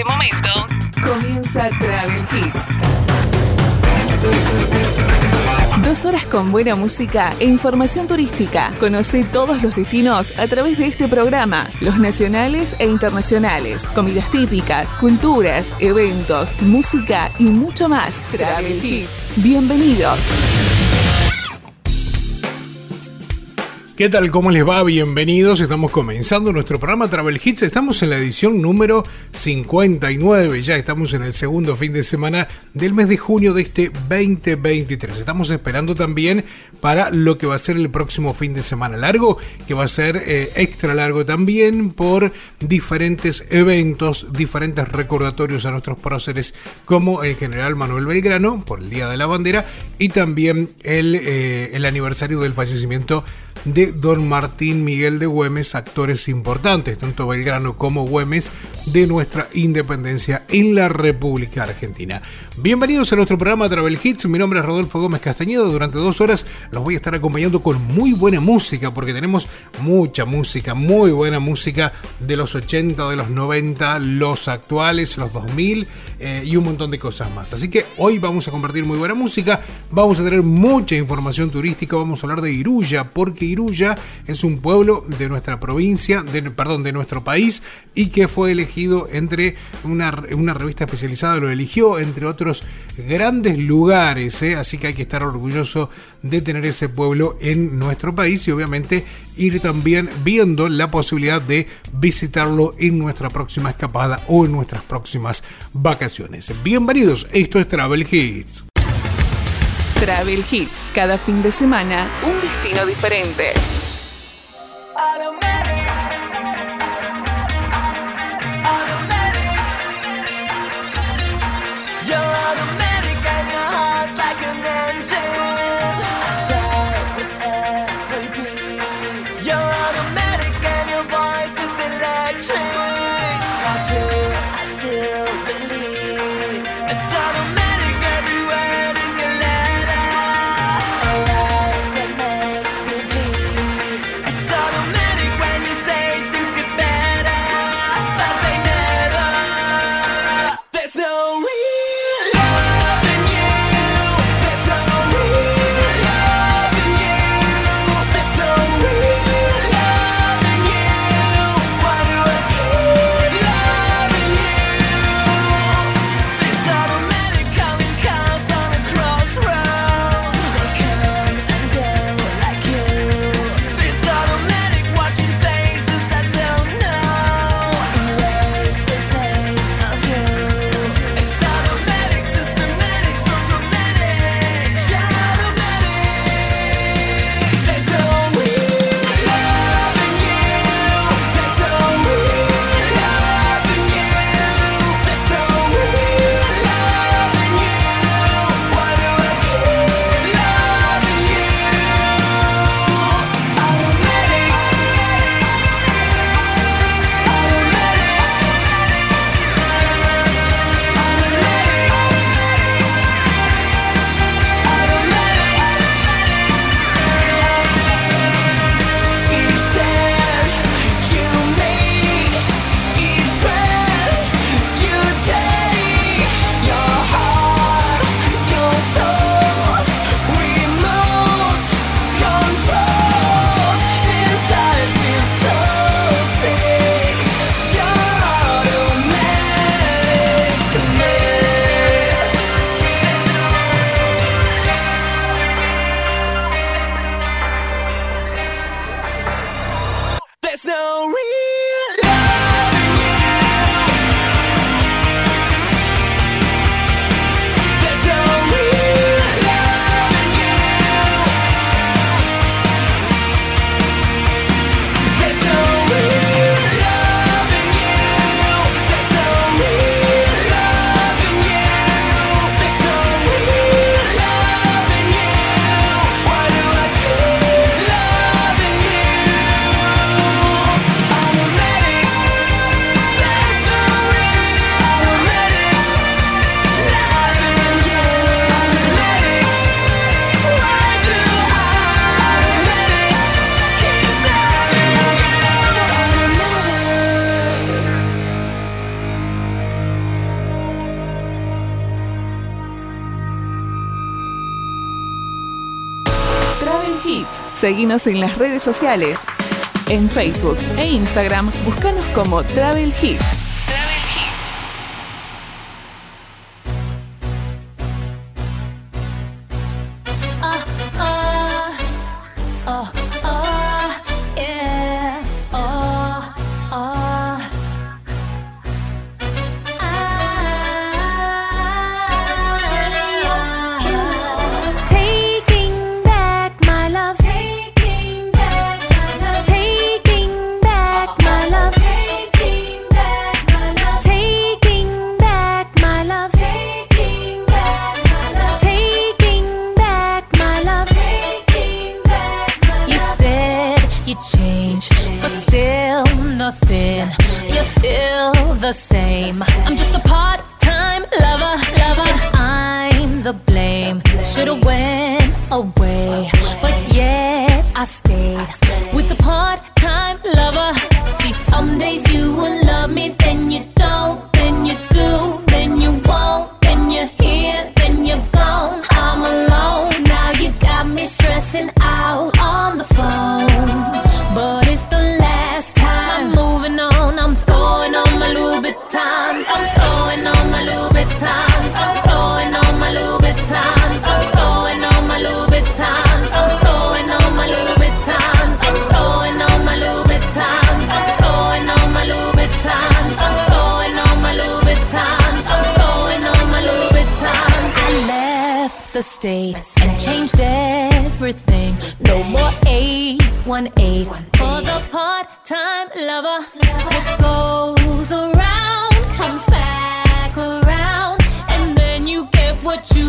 este momento comienza Travel Hits. Dos horas con buena música e información turística. Conoce todos los destinos a través de este programa, los nacionales e internacionales, comidas típicas, culturas, eventos, música y mucho más. Travel Hits. Bienvenidos. ¿Qué tal? ¿Cómo les va? Bienvenidos. Estamos comenzando nuestro programa Travel Hits. Estamos en la edición número 59. Ya estamos en el segundo fin de semana del mes de junio de este 2023. Estamos esperando también para lo que va a ser el próximo fin de semana largo, que va a ser eh, extra largo también por diferentes eventos, diferentes recordatorios a nuestros próceres, como el general Manuel Belgrano por el Día de la Bandera y también el, eh, el aniversario del fallecimiento de don Martín Miguel de Güemes, actores importantes, tanto Belgrano como Güemes, de nuestra independencia en la República Argentina. Bienvenidos a nuestro programa Travel Hits, mi nombre es Rodolfo Gómez Castañedo, durante dos horas los voy a estar acompañando con muy buena música, porque tenemos mucha música, muy buena música de los 80, de los 90, los actuales, los 2000 eh, y un montón de cosas más. Así que hoy vamos a compartir muy buena música, vamos a tener mucha información turística, vamos a hablar de Iruya, porque Iruya es un pueblo de nuestra provincia, de, perdón, de nuestro país y que fue elegido entre una revista especializada, lo eligió entre otros grandes lugares, ¿eh? así que hay que estar orgulloso de tener ese pueblo en nuestro país y obviamente ir también viendo la posibilidad de visitarlo en nuestra próxima escapada o en nuestras próximas vacaciones. Bienvenidos, esto es Travel Hits. Travel Hits, cada fin de semana un destino diferente. changes. Seguinos en las redes sociales. En Facebook e Instagram, búscanos como Travel Hits.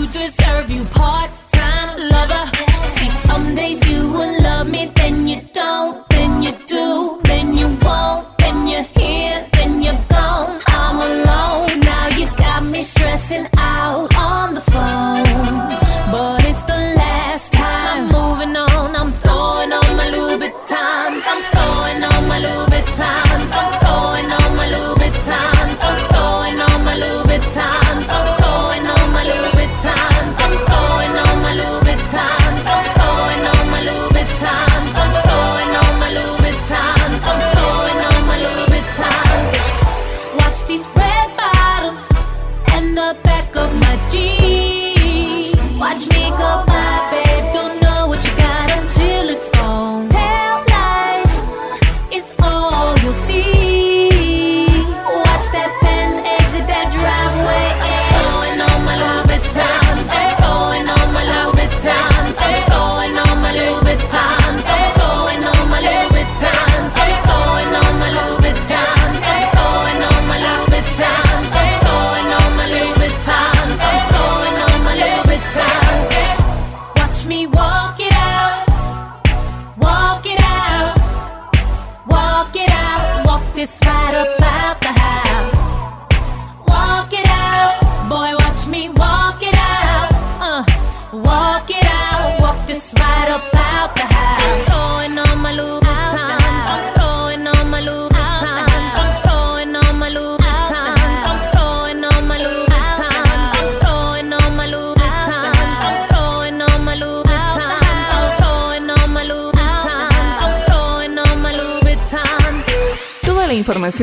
you deserve, you part time lover. See, some days you will love me, then you don't.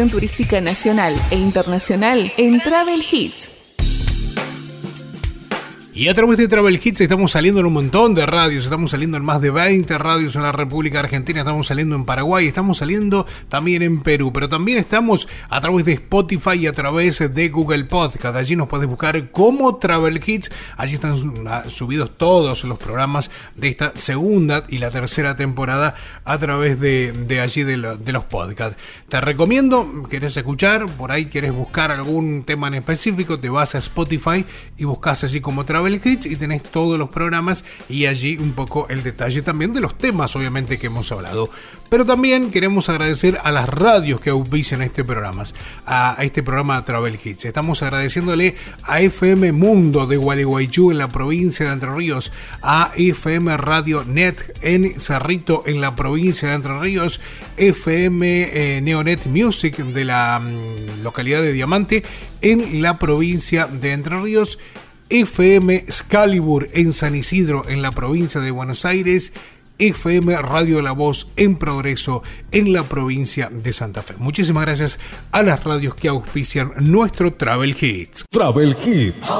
Turística nacional e internacional en Travel Hits. Y a través de Travel Hits estamos saliendo en un montón de radios, estamos saliendo en más de 20 radios en la República Argentina, estamos saliendo en Paraguay, estamos saliendo también en Perú, pero también estamos a través de Spotify y a través de Google Podcast. Allí nos puedes buscar como Travel Hits, allí están subidos todos los programas de esta segunda y la tercera temporada a través de, allí de, de los podcasts. Te recomiendo, querés escuchar, por ahí querés buscar algún tema en específico, te vas a Spotify y buscas así como Travel Hits y tenés todos los programas y allí un poco el detalle también de los temas obviamente que hemos hablado. Pero también queremos agradecer a las radios que auspician este programa, a este programa Travel Hits. Estamos agradeciéndole a FM Mundo de Gualeguaychú en la provincia de Entre Ríos, a FM Radio Net en Cerrito en la provincia de Entre Ríos, FM eh, Neonet Music de la mm, localidad de Diamante en la provincia de Entre Ríos FM Scalibur en San Isidro, en la provincia de Buenos Aires, FM Radio La Voz en progreso en la provincia de Santa Fe. Muchísimas gracias a las radios que auspician nuestro Travel Hits. Travel Hits.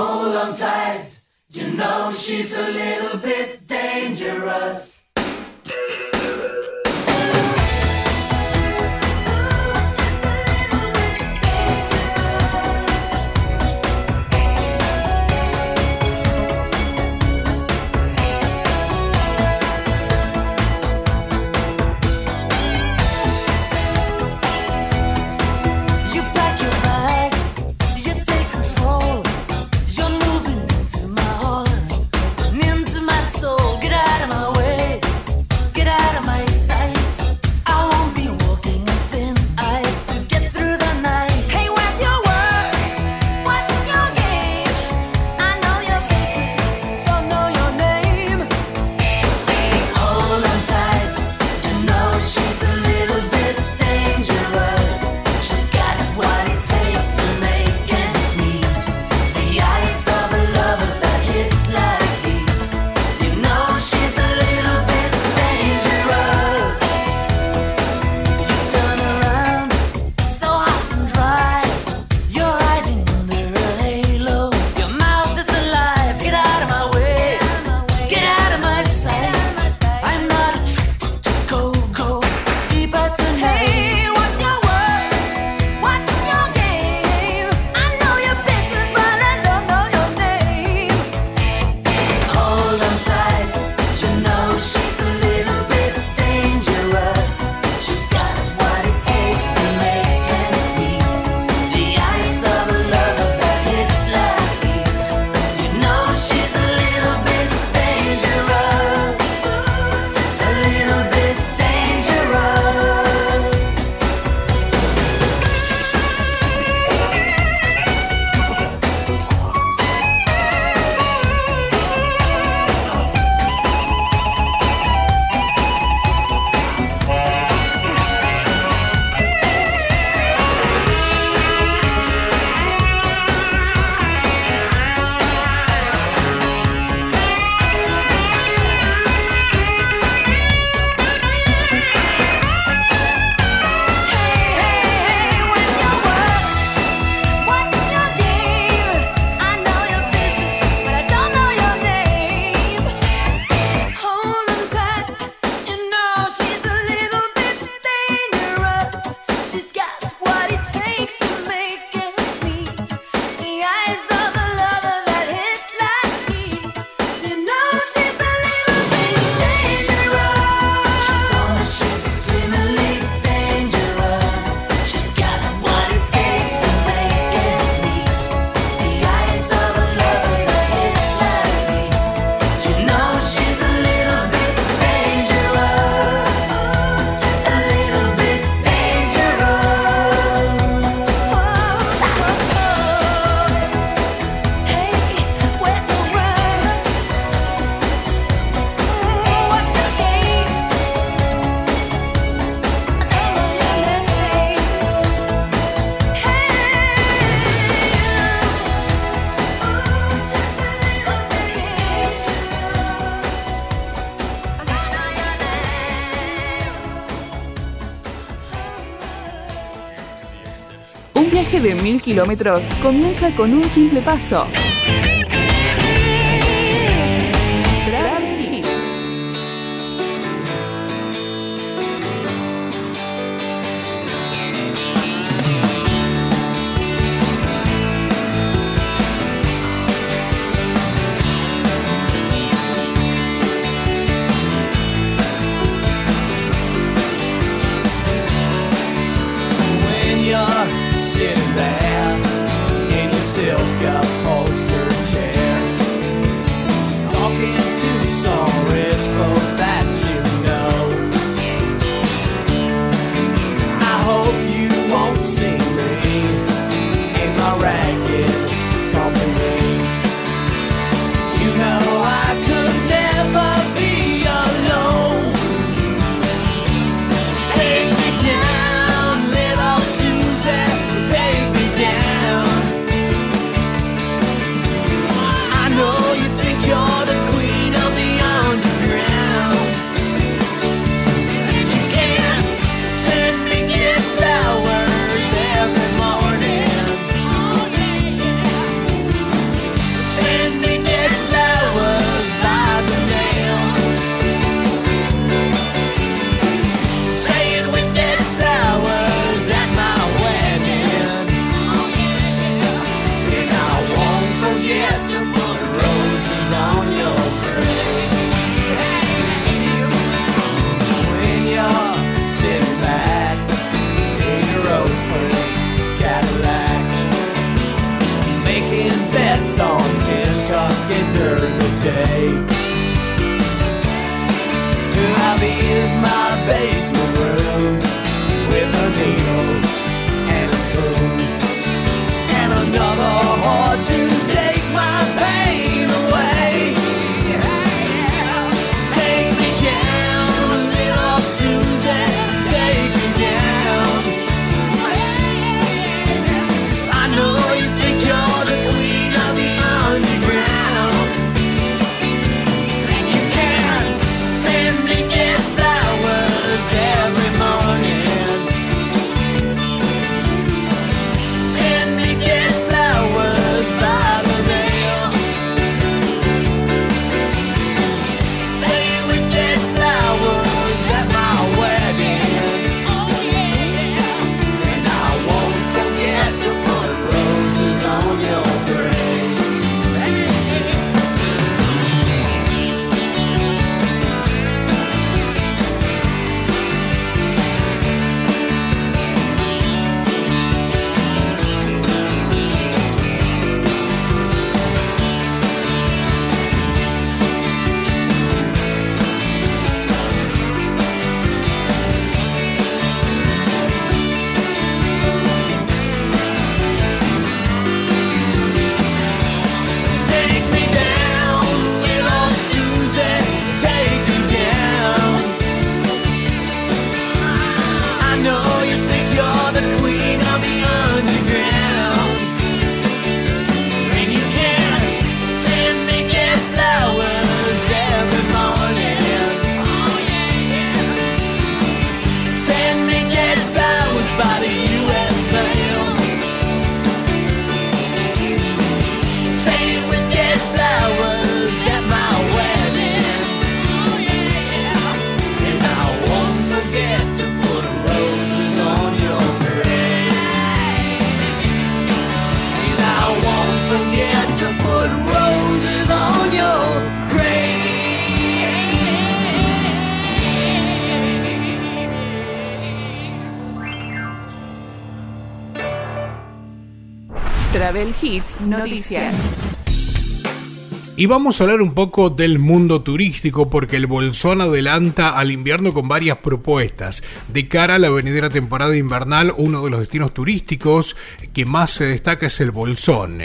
Mil kilómetros comienza con un simple paso. Travel Hits Noticias. Y vamos a hablar un poco del mundo turístico porque el Bolsón adelanta al invierno con varias propuestas. De cara a la venidera temporada invernal, uno de los destinos turísticos que más se destaca es el Bolsón.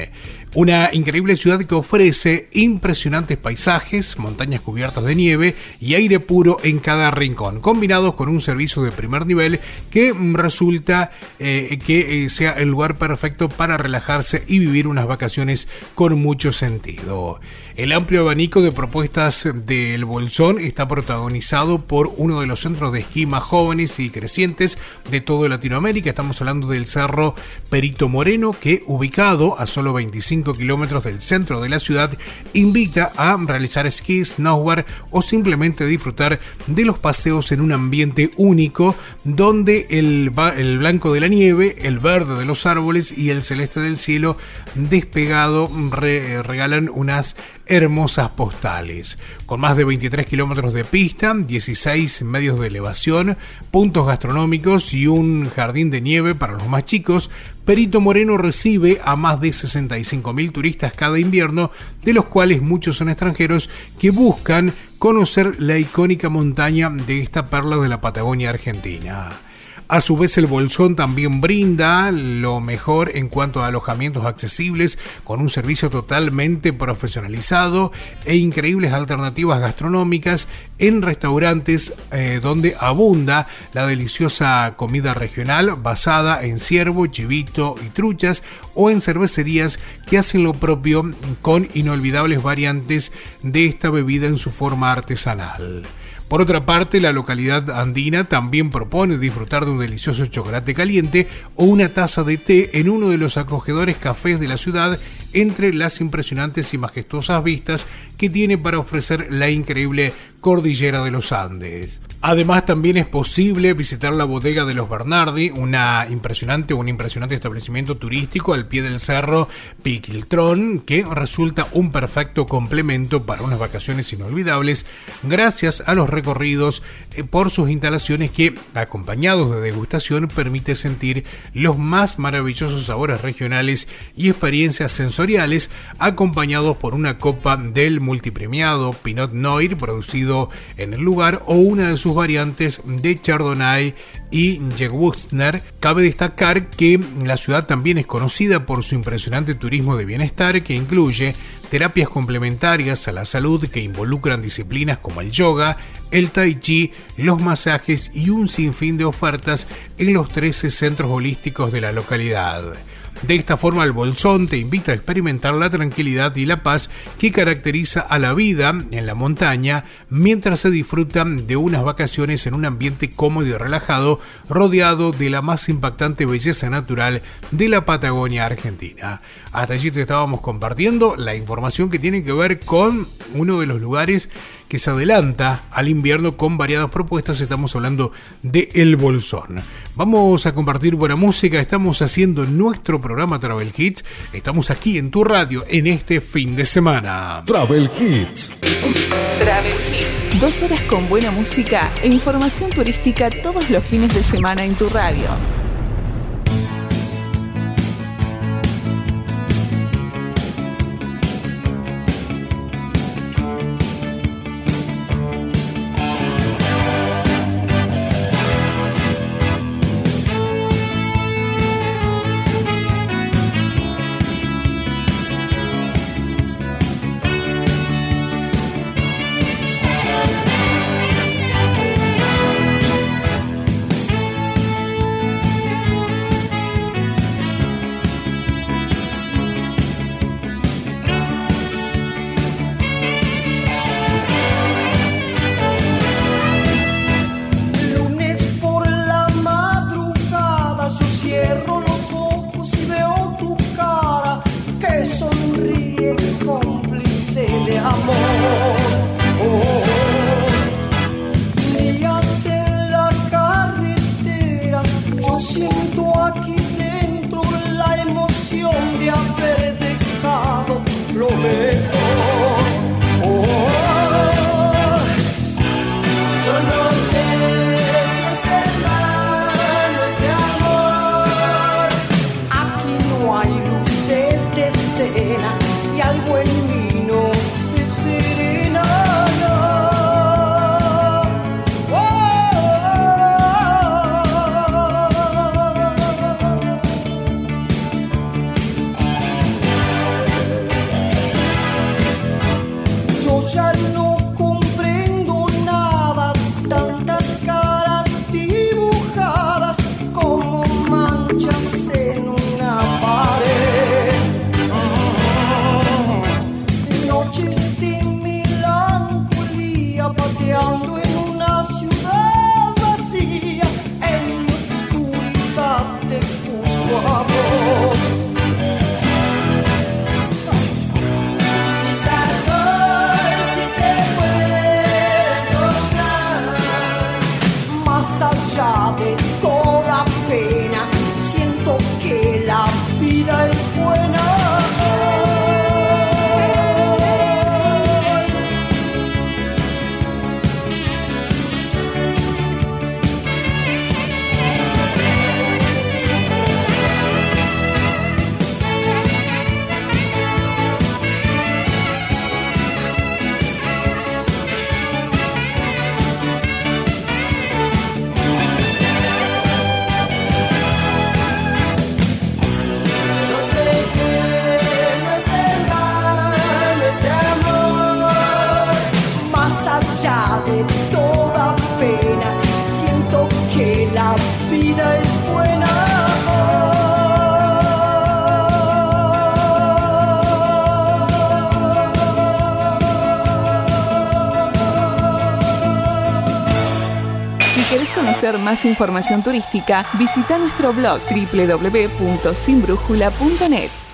Una increíble ciudad que ofrece impresionantes paisajes, montañas cubiertas de nieve y aire puro en cada rincón, combinados con un servicio de primer nivel que resulta eh, que eh, sea el lugar perfecto para relajarse y vivir unas vacaciones con mucho sentido. El amplio abanico de propuestas del Bolsón está protagonizado por uno de los centros de esquí más jóvenes y crecientes de toda Latinoamérica. Estamos hablando del Cerro Perito Moreno, que ubicado a solo 25 kilómetros del centro de la ciudad, invita a realizar esquí, snowboard o simplemente disfrutar de los paseos en un ambiente único donde el, el blanco de la nieve, el verde de los árboles y el celeste del cielo despegado regalan unas hermosas postales. Con más de 23 kilómetros de pista, 16 medios de elevación, puntos gastronómicos y un jardín de nieve para los más chicos, Perito Moreno recibe a más de 65.000 turistas cada invierno, de los cuales muchos son extranjeros que buscan conocer la icónica montaña de esta perla de la Patagonia Argentina. A su vez el Bolsón también brinda lo mejor en cuanto a alojamientos accesibles con un servicio totalmente profesionalizado e increíbles alternativas gastronómicas en restaurantes eh, donde abunda la deliciosa comida regional basada en ciervo, chivito y truchas o en cervecerías que hacen lo propio con inolvidables variantes de esta bebida en su forma artesanal. Por otra parte, la localidad andina también propone disfrutar de un delicioso chocolate caliente o una taza de té en uno de los acogedores cafés de la ciudad entre las impresionantes y majestuosas vistas que tiene para ofrecer la increíble cordillera de los Andes. Además también es posible visitar la bodega de los Bernardi, una impresionante, un impresionante establecimiento turístico al pie del cerro Pilquiltrón que resulta un perfecto complemento para unas vacaciones inolvidables gracias a los recorridos eh, por sus instalaciones que acompañados de degustación permite sentir los más maravillosos sabores regionales y experiencias sensoriales acompañados por una copa del multipremiado Pinot Noir producido en el lugar o una de sus variantes de Chardonnay y Gewürztner. Cabe destacar que la ciudad también es conocida por su impresionante turismo de bienestar que incluye terapias complementarias a la salud que involucran disciplinas como el yoga, el tai chi, los masajes y un sinfín de ofertas en los 13 centros holísticos de la localidad. De esta forma, el Bolsón te invita a experimentar la tranquilidad y la paz que caracteriza a la vida en la montaña mientras se disfruta de unas vacaciones en un ambiente cómodo y relajado, rodeado de la más impactante belleza natural de la Patagonia Argentina. Hasta allí te estábamos compartiendo la información que tiene que ver con uno de los lugares que se adelanta al invierno con variadas propuestas. Estamos hablando de El Bolsón. Vamos a compartir buena música. Estamos haciendo nuestro programa Travel Hits. Estamos aquí en tu radio en este fin de semana. Travel Hits. Travel Hits. Dos horas con buena música e información turística todos los fines de semana en tu radio. Conocer más información turística, visita nuestro blog www.sinbrújula.net.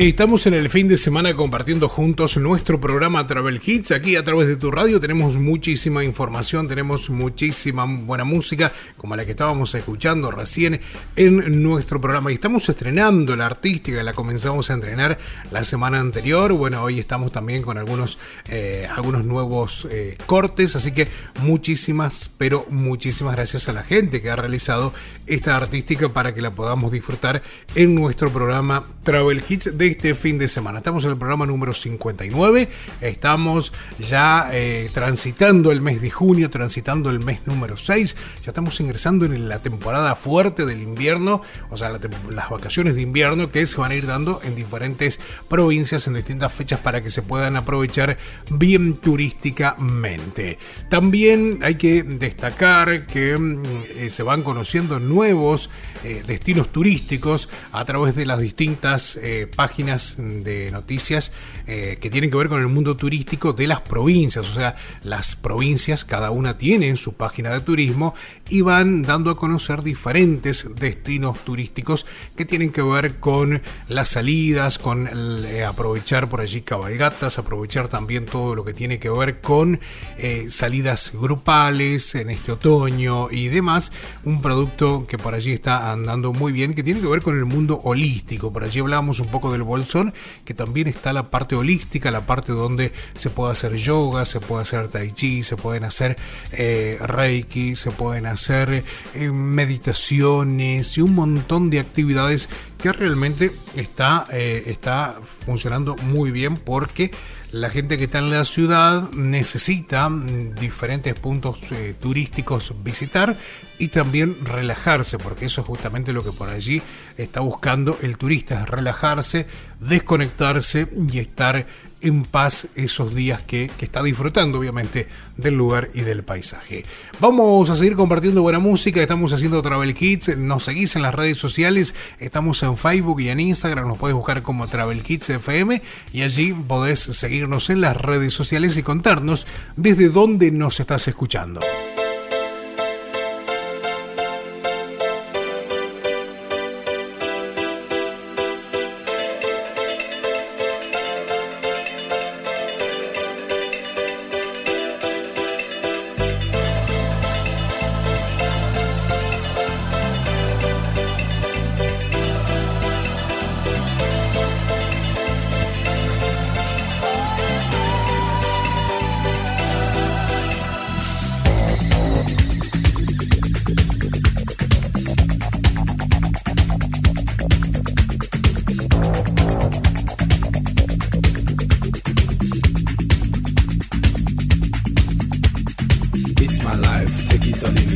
Estamos en el fin de semana compartiendo juntos nuestro programa Travel Hits. Aquí a través de tu radio tenemos muchísima información, tenemos muchísima buena música, como la que estábamos escuchando recién en nuestro programa. Y estamos estrenando la artística, la comenzamos a entrenar la semana anterior. Bueno, hoy estamos también con algunos, eh, algunos nuevos eh, cortes, así que muchísimas, pero muchísimas gracias a la gente que ha realizado esta artística para que la podamos disfrutar en nuestro programa Travel Hits de este fin de semana. Estamos en el programa número 59, estamos ya eh, transitando el mes de junio, transitando el mes número 6, ya estamos ingresando en la temporada fuerte del invierno, o sea, las vacaciones de invierno que se van a ir dando en diferentes provincias en distintas fechas para que se puedan aprovechar bien turísticamente. También hay que destacar que mm, eh, se van conociendo nuevos eh, destinos turísticos a través de las distintas páginas de noticias eh, que tienen que ver con el mundo turístico de las provincias. O sea, las provincias, cada una tiene su página de turismo y van dando a conocer diferentes destinos turísticos que tienen que ver con las salidas, con eh, aprovechar por allí cabalgatas, aprovechar también todo lo que tiene que ver con eh, salidas grupales en este otoño y demás. Un producto que por allí está andando muy bien, que tiene que ver con el mundo holístico. Por allí hablábamos un poco del bolsón, que también está la parte holística, la parte donde se puede hacer yoga, se puede hacer tai chi, se pueden hacer eh, reiki, se pueden hacer eh, meditaciones y un montón de actividades que realmente está, eh, está funcionando muy bien porque la gente que está en la ciudad necesita mm, diferentes puntos eh, turísticos visitar y también relajarse, porque eso es justamente lo que por allí está buscando el turista, relajarse, desconectarse y estar en paz esos días que, está disfrutando obviamente del lugar y del paisaje. Vamos a seguir compartiendo buena música, estamos haciendo Travel Kids, nos seguís en las redes sociales, estamos en Facebook y en Instagram, nos podés buscar como Travel Kids FM y allí podés seguirnos en las redes sociales y contarnos desde dónde nos estás escuchando.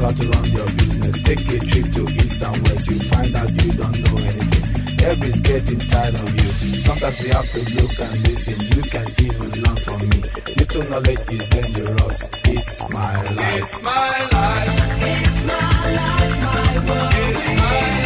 got to run your business. Take a trip to east and west, you find out you don't know anything. Everybody's getting tired of you. Sometimes you have to look and listen. You can even learn from me. Little knowledge is dangerous. It's my life. It's my life. It's my life, my world. It's my life.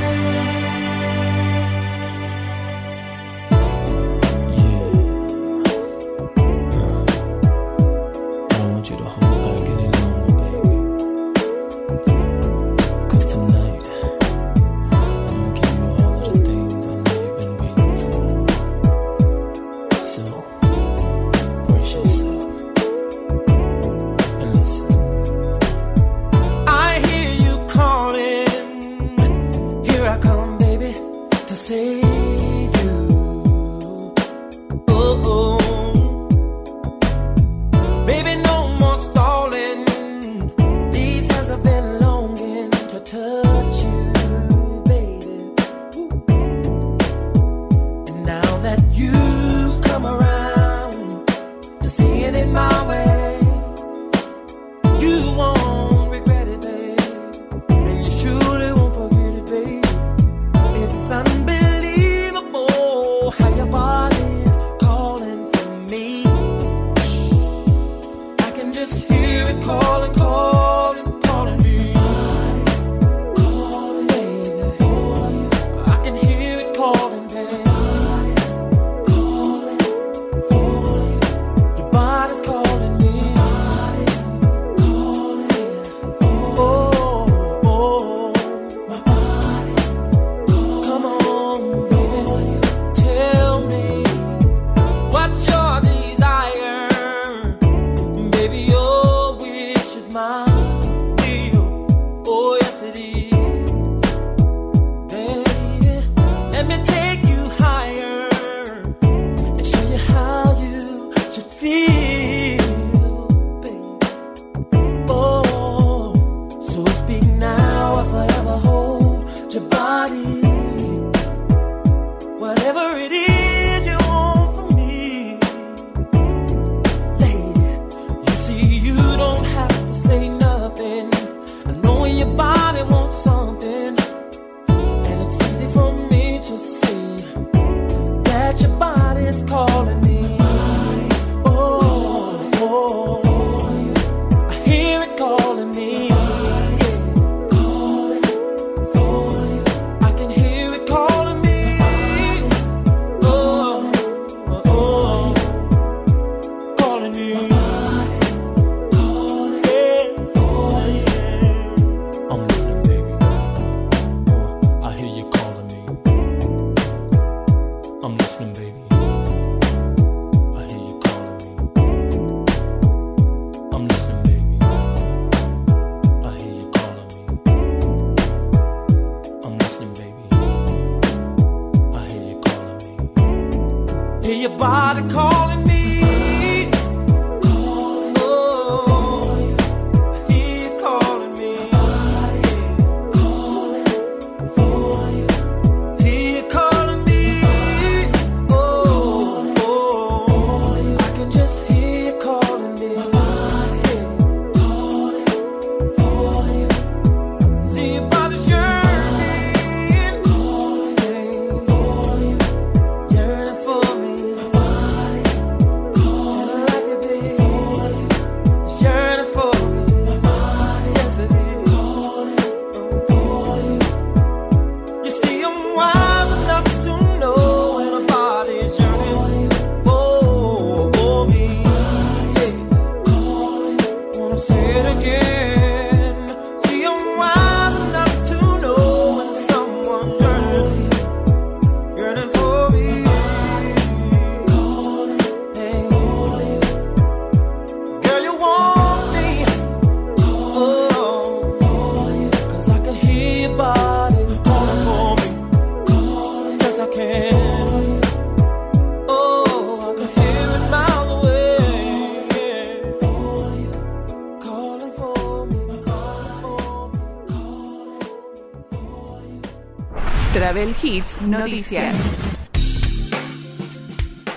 Hits Noticias.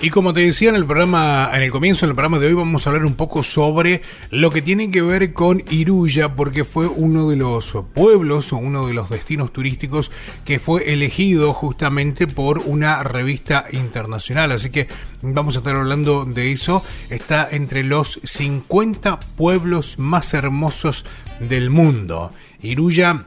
Y como te decía en el programa, en el comienzo del programa de hoy, vamos a hablar un poco sobre lo que tiene que ver con Iruya, porque fue uno de los pueblos o uno de los destinos turísticos que fue elegido justamente por una revista internacional. Así que vamos a estar hablando de eso. Está entre los 50 pueblos más hermosos del mundo. Iruya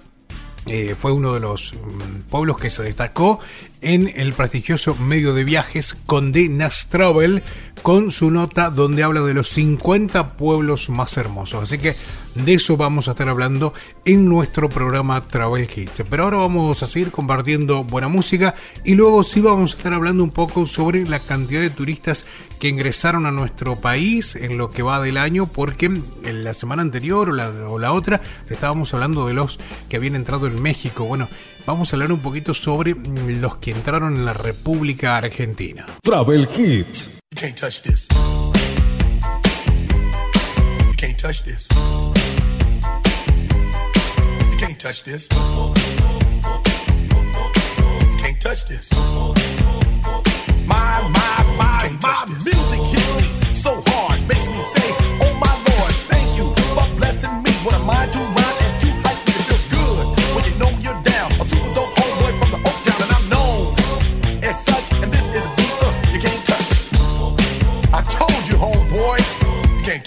eh, fue uno de los mm, pueblos que se destacó en el prestigioso medio de viajes Condé Nast Travel con su nota donde habla de los 50 pueblos más hermosos. Así que de eso vamos a estar hablando en nuestro programa Travel Hits. Pero ahora vamos a seguir compartiendo buena música y luego sí vamos a estar hablando un poco sobre la cantidad de turistas que ingresaron a nuestro país en lo que va del año porque en la semana anterior o la, o la otra estábamos hablando de los que habían entrado en México. Bueno, vamos a hablar un poquito sobre los que entraron en la República Argentina. Travel Hits. You can't touch this. You can't touch this. You can't touch this. You can't touch this. My, my, my, my music hits me so hard, makes me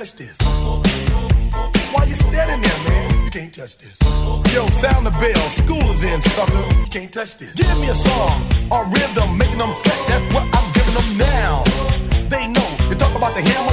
Touch this. Why you standing there, man? You can't touch this. Yo, sound the bell. School is in, sucker. You can't touch this. Give me a song or rhythm, making them sweat. That's what I'm giving them now. They know. You talk about the hammer,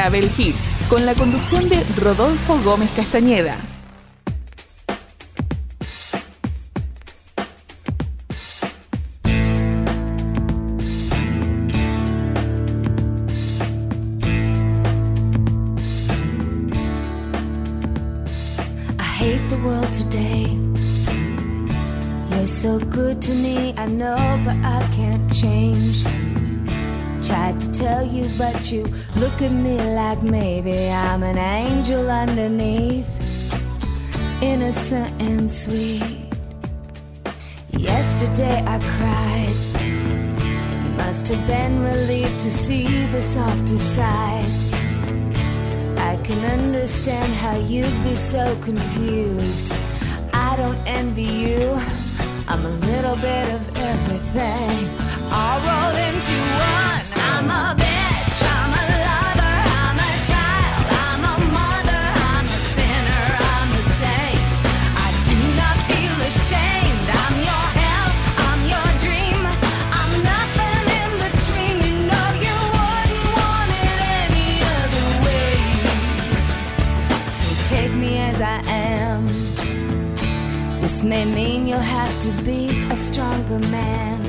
Travel Hits, con la conducción de Rodolfo Gómez Castañeda. so good to me, I know, but I can't change. Tried to tell you, but you look at me angel underneath, innocent and sweet. Yesterday I cried. You must have been relieved to see the softer side. I can understand how you'd be so confused. I don't envy you. I'm a little bit of everything, all rolled into one. I'm a may mean you'll have to be a stronger man.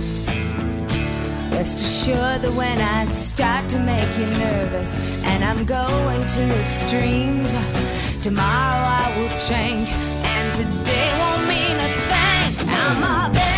Rest assured that when I start to make you nervous and I'm going to extremes, tomorrow I will change and today won't mean a thing. I'm a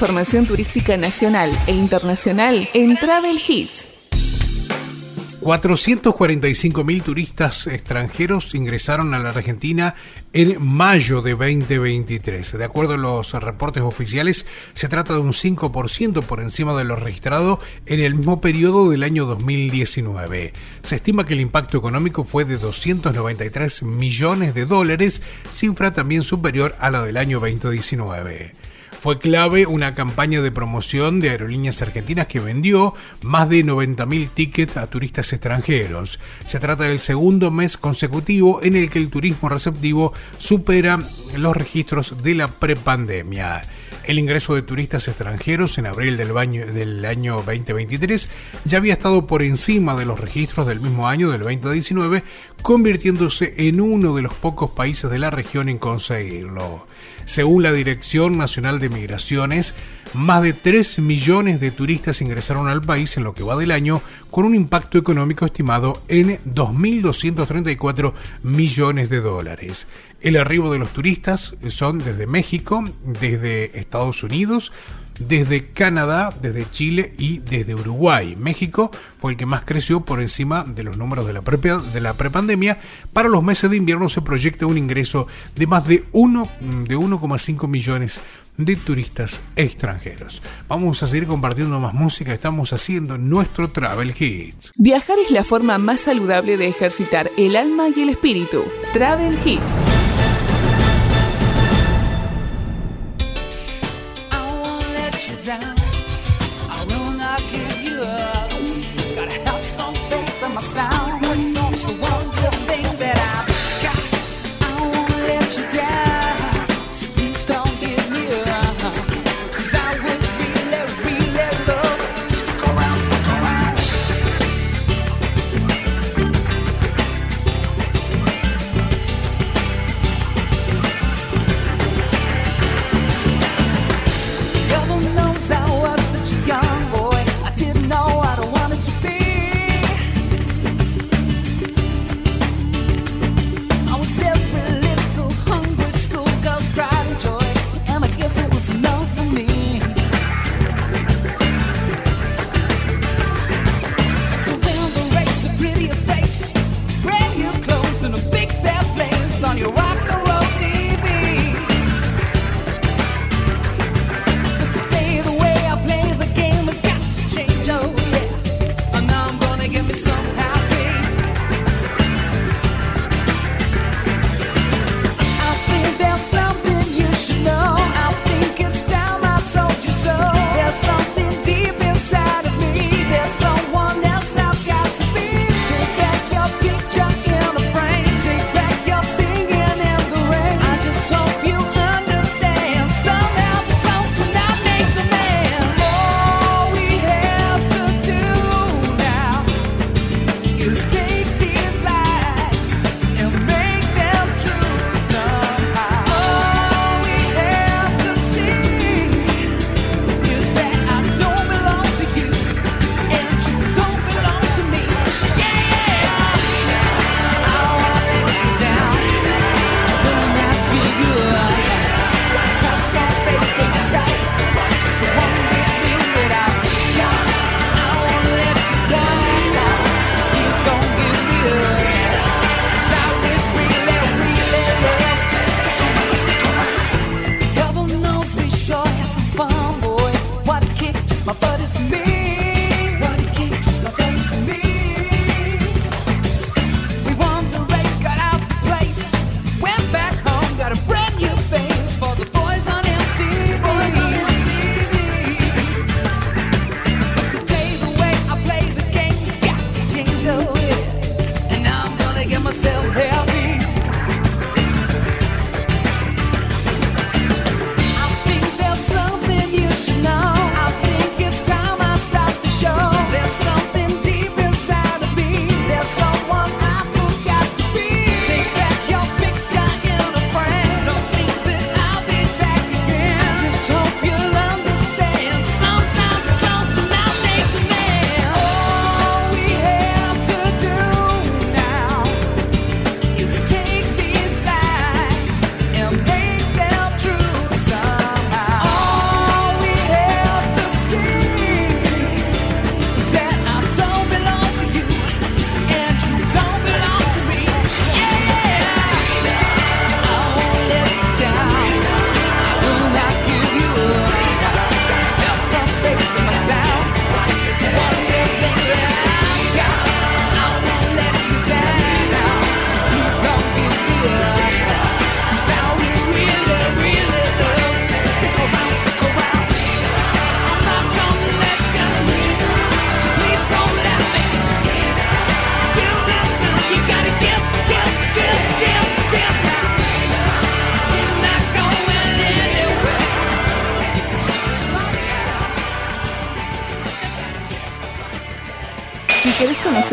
información turística nacional e internacional en Travel Hits. 445.000 turistas extranjeros ingresaron a la Argentina en mayo de 2023. De acuerdo a los reportes oficiales, se trata de un 5% por encima de lo registrado en el mismo periodo del año 2019. Se estima que el impacto económico fue de 293 millones de dólares, cifra también superior a la del año 2019. Fue clave una campaña de promoción de aerolíneas argentinas que vendió más de 90.000 tickets a turistas extranjeros. Se trata del segundo mes consecutivo en el que el turismo receptivo supera los registros de la prepandemia. El ingreso de turistas extranjeros en abril del, año 2023 ya había estado por encima de los registros del mismo año del 2019, convirtiéndose en uno de los pocos países de la región en conseguirlo. Según la Dirección Nacional de Migraciones, más de 3 millones de turistas ingresaron al país en lo que va del año, con un impacto económico estimado en 2.234 millones de dólares. El arribo de los turistas son desde México, desde Estados Unidos, desde Canadá, desde Chile y desde Uruguay. México fue el que más creció por encima de los números de la, prepe- de prepandemia. Para los meses de invierno se proyecta un ingreso de más de, uno- de 1,5 millones de turistas extranjeros. Vamos a seguir compartiendo más música. Estamos haciendo nuestro Travel Hits. Viajar es la forma más saludable de ejercitar el alma y el espíritu. Travel Hits. Sound.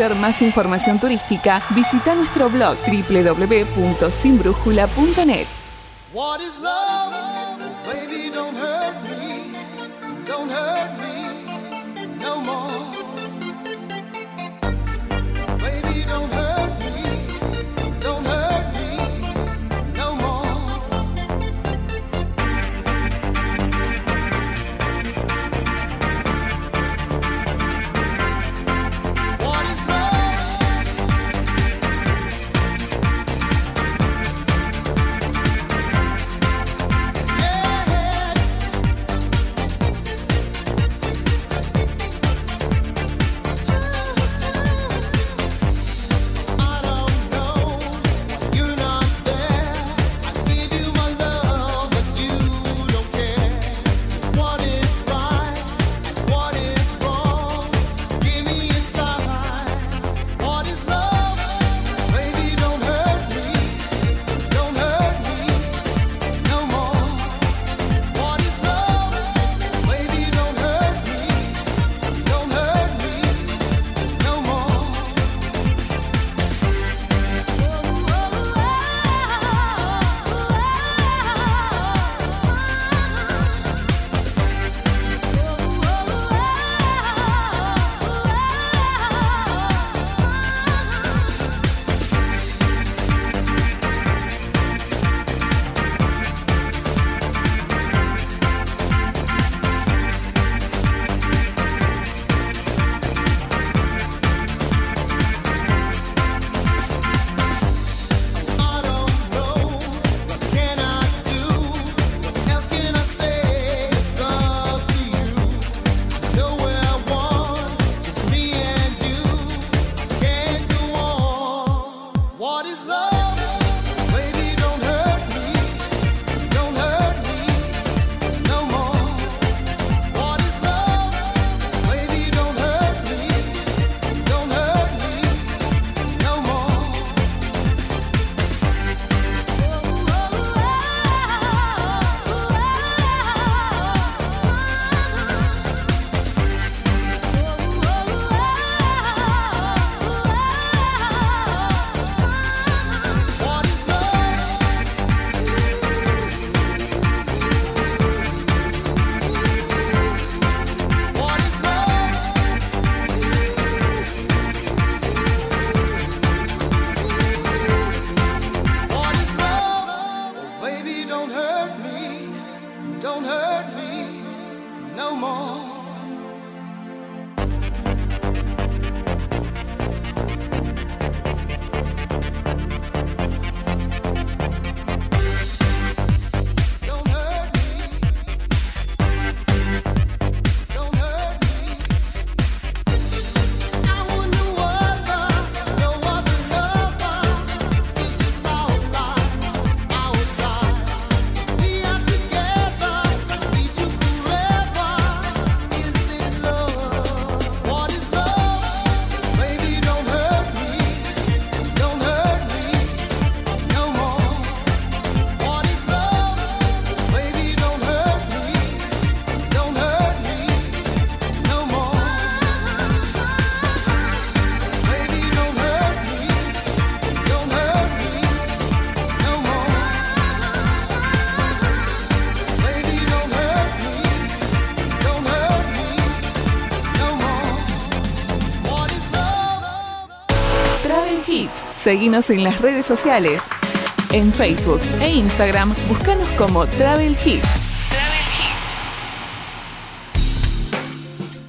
Conocer más información turística? Visita nuestro blog www.sinbrújula.net. Seguinos en las redes sociales. En Facebook e Instagram, búscanos como Travel Hits.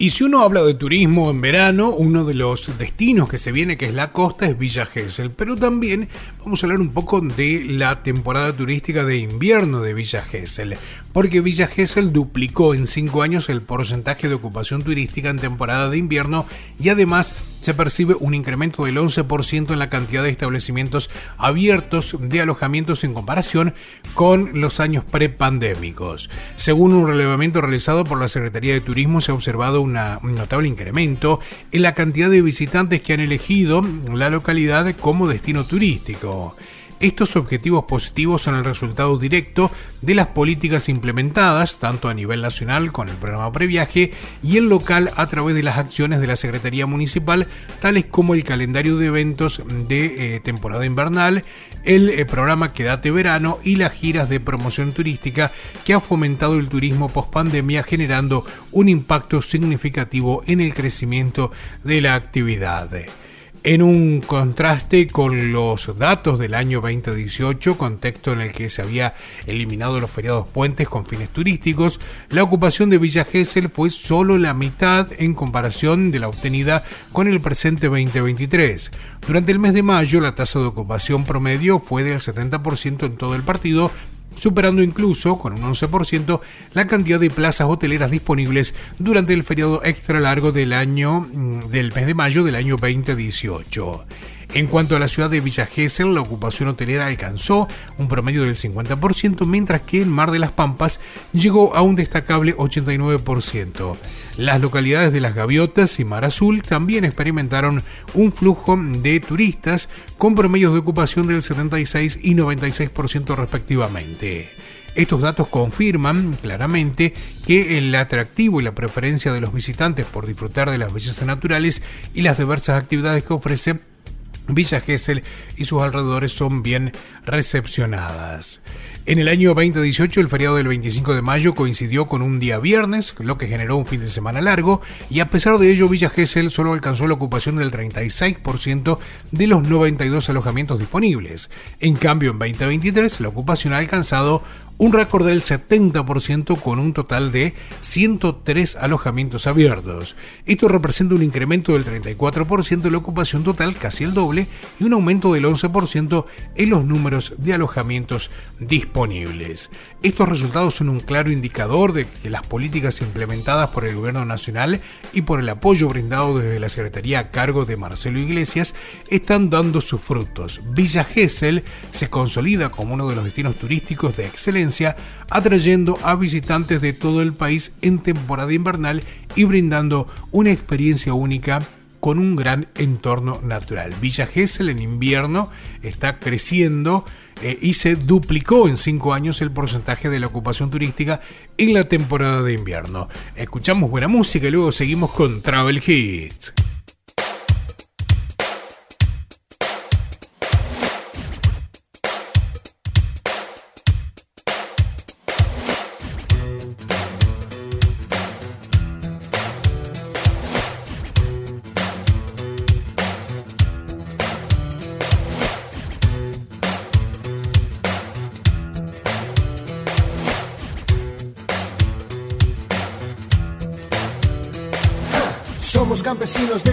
Y si uno habla de turismo en verano, uno de los destinos que se viene, que es la costa, es Villa Gesell. Pero también vamos a hablar un poco de la temporada turística de invierno de Villa Gesell. Porque Villa Gesell duplicó en 5 años el porcentaje de ocupación turística en temporada de invierno y además se percibe un incremento del 11% en la cantidad de establecimientos abiertos de alojamientos en comparación con los años prepandémicos. Según un relevamiento realizado por la Secretaría de Turismo, se ha observado un notable incremento en la cantidad de visitantes que han elegido la localidad como destino turístico. Estos objetivos positivos son el resultado directo de las políticas implementadas, tanto a nivel nacional con el programa Previaje y el local a través de las acciones de la Secretaría Municipal, tales como el calendario de eventos de eh, temporada invernal, el eh, programa Quédate Verano y las giras de promoción turística que ha fomentado el turismo post pandemia generando un impacto significativo en el crecimiento de la actividad. En un contraste con los datos del año 2018, contexto en el que se había eliminado los feriados puentes con fines turísticos, la ocupación de Villa Gesell fue solo la mitad en comparación de la obtenida con el presente 2023. Durante el mes de mayo, la tasa de ocupación promedio fue del 70% en todo el partido, superando incluso con un 11% la cantidad de plazas hoteleras disponibles durante el feriado extra largo del año mm, del mes de mayo del año 2018. En cuanto a la ciudad de Villa Gesell, la ocupación hotelera alcanzó un promedio del 50%, mientras que en Mar de las Pampas llegó a un destacable 89%. Las localidades de Las Gaviotas y Mar Azul también experimentaron un flujo de turistas con promedios de ocupación del 76 y 96% respectivamente. Estos datos confirman claramente que el atractivo y la preferencia de los visitantes por disfrutar de las bellezas naturales y las diversas actividades que ofrece Villa Gesell y sus alrededores son bien recepcionadas. En el año 2018 el feriado del 25 de mayo coincidió con un día viernes, lo que generó un fin de semana largo, y a pesar de ello Villa Gesell solo alcanzó la ocupación del 36% de los 92 alojamientos disponibles. En cambio en 2023 la ocupación ha alcanzado un récord del 70% con un total de 103 alojamientos abiertos. Esto representa un incremento del 34% de la ocupación total, casi el doble, y un aumento del 11% en los números de alojamientos disponibles. Estos resultados son un claro indicador de que las políticas implementadas por el gobierno nacional y por el apoyo brindado desde la Secretaría a cargo de Marcelo Iglesias están dando sus frutos. Villa Gesell se consolida como uno de los destinos turísticos de excelencia atrayendo a visitantes de todo el país en temporada invernal y brindando una experiencia única con un gran entorno natural. Villa Gesell en invierno está creciendo eh, y se duplicó en cinco años el porcentaje de la ocupación turística en la temporada de invierno. Escuchamos buena música y luego seguimos con Travel Hits.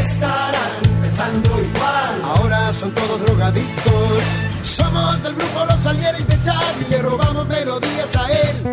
Estarán pensando igual, ahora son todos drogadictos. Somos del grupo Los Salieres de Charlie, le robamos melodías a él.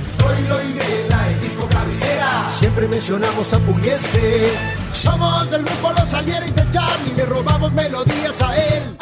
Troilo y Grela es disco cabecera. Siempre mencionamos a Pugliese. Somos del grupo Los Alieres de Charlie, le robamos melodías a él.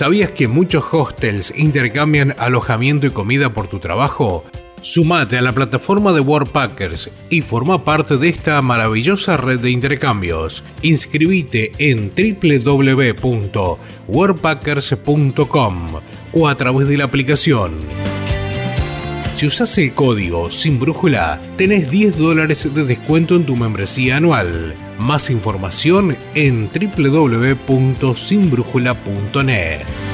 ¿Sabías que muchos hostels intercambian alojamiento y comida por tu trabajo? Sumate a la plataforma de Worldpackers y forma parte de esta maravillosa red de intercambios. Inscribite en www.worldpackers.com o a través de la aplicación. Si usas el código sin brújula, tenés 10 dólares de descuento en tu membresía anual. Más información en www.sinbrújula.net.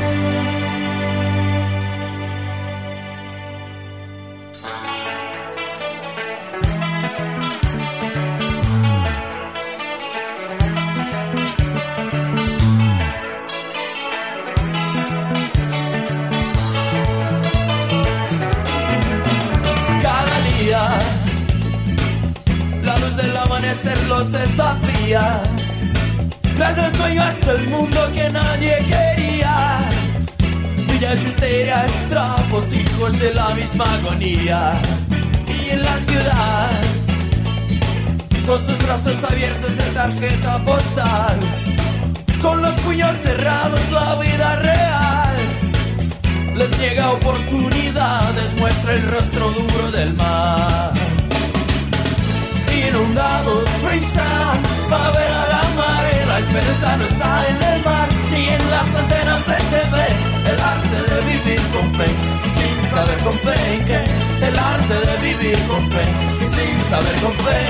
saber con fe.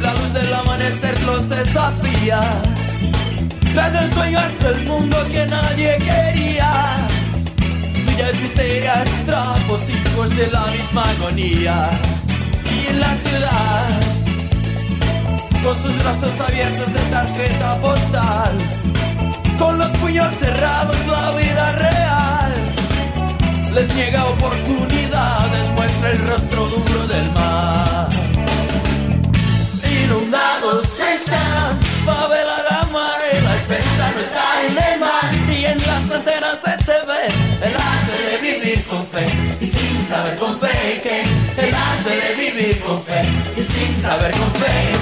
La luz del amanecer los desafía. Tras el sueño hasta el mundo que nadie quería. Villas misterias, trapos, hijos de la misma agonía. Y en la ciudad, con sus brazos abiertos de tarjeta postal, con los puños cerrados, la vida real. Les niega oportunidades, muestra el rostro duro del mar. Inundados están, favela la mare, la esperanza no está en el mar, ni en las antenas de TV, el arte de vivir con fe, y sin saber con fe qué, el arte de vivir con fe, y sin saber con fe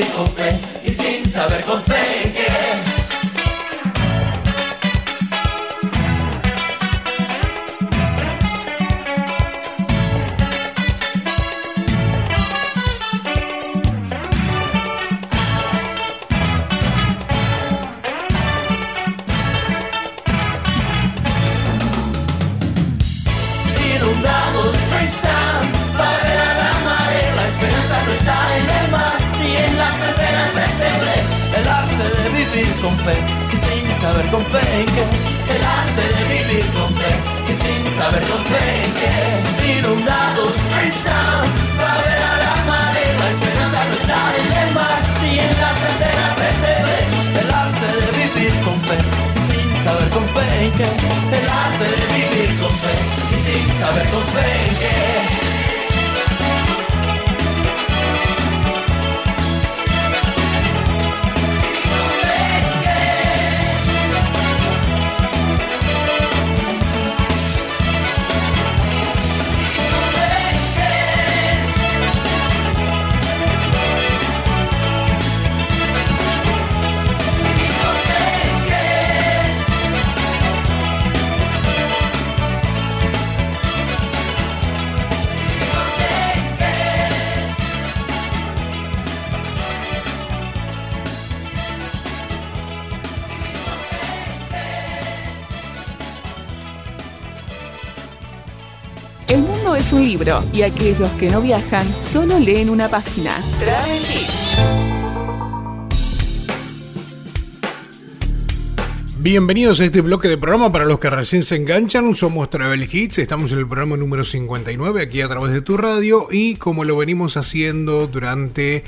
de vivir y aquellos que no viajan solo leen una página. Travel Hits. Bienvenidos a este bloque de programa para los que recién se enganchan. Somos Travel Hits, estamos en el programa número 59 aquí a través de tu radio y como lo venimos haciendo durante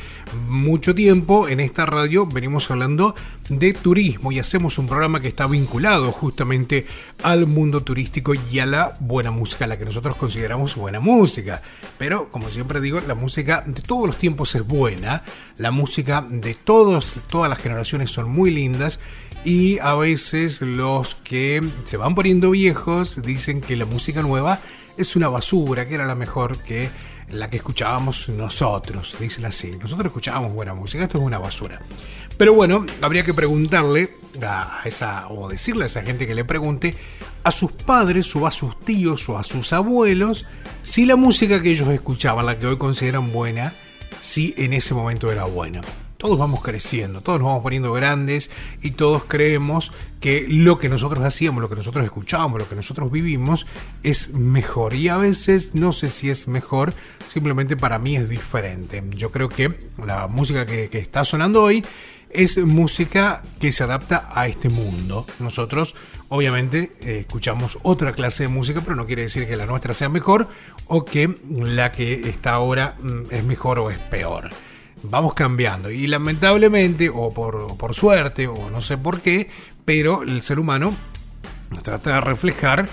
mucho tiempo en esta radio, venimos hablando de turismo y hacemos un programa que está vinculado justamente al mundo turístico y a la buena música, la que nosotros consideramos buena música. Pero como siempre digo, la música de todos los tiempos es buena, la música de todos, todas las generaciones son muy lindas y a veces los que se van poniendo viejos dicen que la música nueva es una basura, que era la mejor que la que escuchábamos nosotros, dicen así. Nosotros escuchábamos buena música, esto es una basura. Pero bueno, habría que preguntarle a esa, o decirle a esa gente que le pregunte, a sus padres o a sus tíos o a sus abuelos, si la música que ellos escuchaban, la que hoy consideran buena, si en ese momento era buena todos vamos creciendo, todos nos vamos poniendo grandes y todos creemos que lo que nosotros hacíamos, lo que nosotros escuchábamos, lo que nosotros vivimos es mejor. Y a veces no sé si es mejor, simplemente para mí es diferente. Yo creo que la música que, está sonando hoy es música que se adapta a este mundo. Nosotros, obviamente, eh, escuchamos otra clase de música, pero no quiere decir que la nuestra sea mejor o que la que está ahora mm, es mejor o es peor. Vamos cambiando y lamentablemente, o por, por suerte, o no sé por qué, pero el ser humano trata de reflejar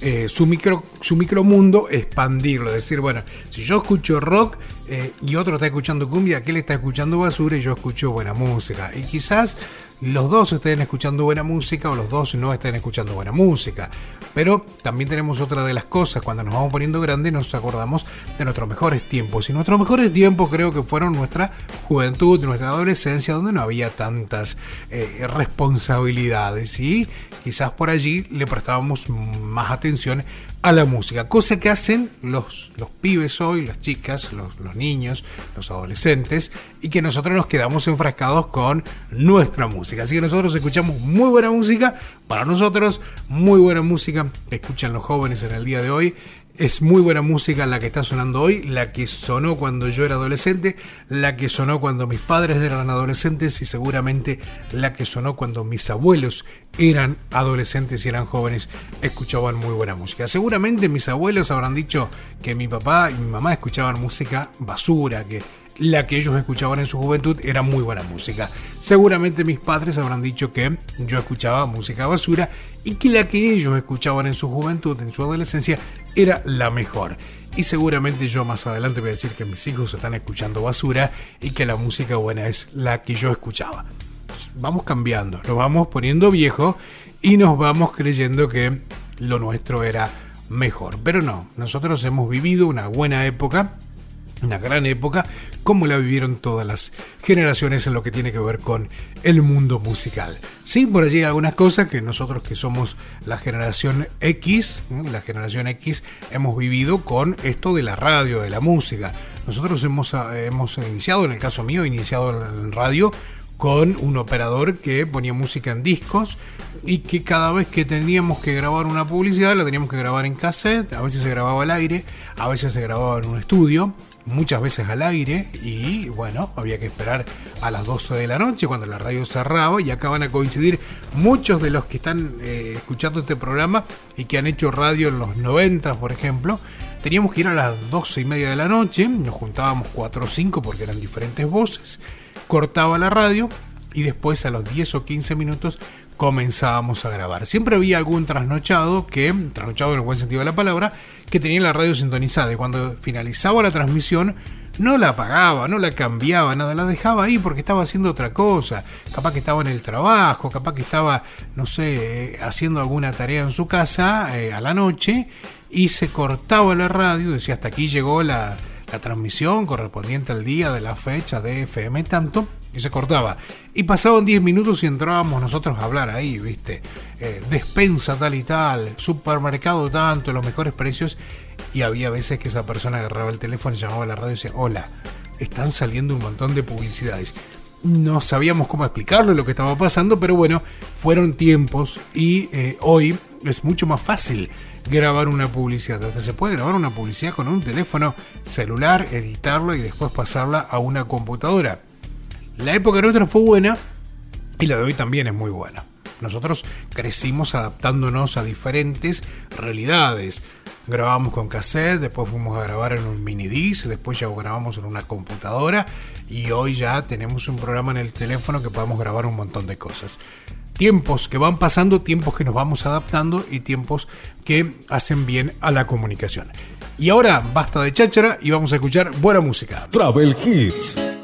eh, su, micro, su micromundo, expandirlo. Decir, bueno, si yo escucho rock eh, y otro está escuchando cumbia, aquel está escuchando basura y yo escucho buena música. Y quizás los dos estén escuchando buena música o los dos no estén escuchando buena música. Pero también tenemos otra de las cosas, cuando nos vamos poniendo grandes nos acordamos de nuestros mejores tiempos. Y nuestros mejores tiempos creo que fueron nuestra juventud, nuestra adolescencia, donde no había tantas eh, responsabilidades y quizás por allí le prestábamos más atención a la música, cosa que hacen los, los pibes hoy, las chicas, los, los niños, los adolescentes, y que nosotros nos quedamos enfrascados con nuestra música. Así que nosotros escuchamos muy buena música, para nosotros, muy buena música que escuchan los jóvenes en el día de hoy. Es muy buena música la que está sonando hoy, la que sonó cuando yo era adolescente, la que sonó cuando mis padres eran adolescentes y seguramente la que sonó cuando mis abuelos eran adolescentes y eran jóvenes, escuchaban muy buena música. Seguramente mis abuelos habrán dicho que mi papá y mi mamá escuchaban música basura, que la que ellos escuchaban en su juventud era muy buena música. Seguramente mis padres habrán dicho que yo escuchaba música basura y que la que ellos escuchaban en su juventud, en su adolescencia, era la mejor. Y seguramente yo más adelante voy a decir que mis hijos están escuchando basura y que la música buena es la que yo escuchaba. Vamos cambiando, nos vamos poniendo viejo y nos vamos creyendo que lo nuestro era mejor. Pero no, nosotros hemos vivido una buena época una gran época, como la vivieron todas las generaciones en lo que tiene que ver con el mundo musical. Sí, por allí hay algunas cosas que nosotros que somos la generación X, la generación X, hemos vivido con esto de la radio, de la música. Nosotros hemos, eh, hemos iniciado, en el caso mío, iniciado en radio con un operador que ponía música en discos y que cada vez que teníamos que grabar una publicidad la teníamos que grabar en cassette, a veces se grababa al aire, a veces se grababa en un estudio, muchas veces al aire y bueno, había que esperar a las 12 de la noche cuando la radio cerraba y acá van a coincidir muchos de los que están eh, escuchando este programa y que han hecho radio en los 90 por ejemplo. Teníamos que ir a las 12 y media de la noche, nos juntábamos 4 o 5 porque eran diferentes voces, cortaba la radio y después a los 10 o 15 minutos comenzábamos a grabar. Siempre había algún trasnochado que, trasnochado en el buen sentido de la palabra, que tenía la radio sintonizada y cuando finalizaba la transmisión no la apagaba, no la cambiaba, nada, la dejaba ahí porque estaba haciendo otra cosa. Capaz que estaba en el trabajo, capaz que estaba, no sé, eh, haciendo alguna tarea en su casa eh, a la noche y se cortaba la radio, decía hasta aquí llegó la, la transmisión correspondiente al día de la fecha de FM tanto, y se cortaba. Y pasaban 10 minutos y entrábamos nosotros a hablar ahí, ¿viste? Eh, despensa tal y tal, supermercado tanto, los mejores precios. Y había veces que esa persona agarraba el teléfono, llamaba a la radio y decía, hola, están saliendo un montón de publicidades. No sabíamos cómo explicarlo lo que estaba pasando, pero bueno, fueron tiempos y eh, hoy es mucho más fácil grabar una publicidad. Hasta se puede grabar una publicidad con un teléfono celular, editarlo y después pasarla a una computadora. La época nuestra fue buena y la de hoy también es muy buena. Nosotros crecimos adaptándonos a diferentes realidades. Grabamos con cassette, después fuimos a grabar en un mini disc, después ya grabamos en una computadora y hoy ya tenemos un programa en el teléfono que podemos grabar un montón de cosas. Tiempos que van pasando, tiempos que nos vamos adaptando y tiempos que hacen bien a la comunicación. Y ahora basta de cháchara y vamos a escuchar buena música. Travel Hits.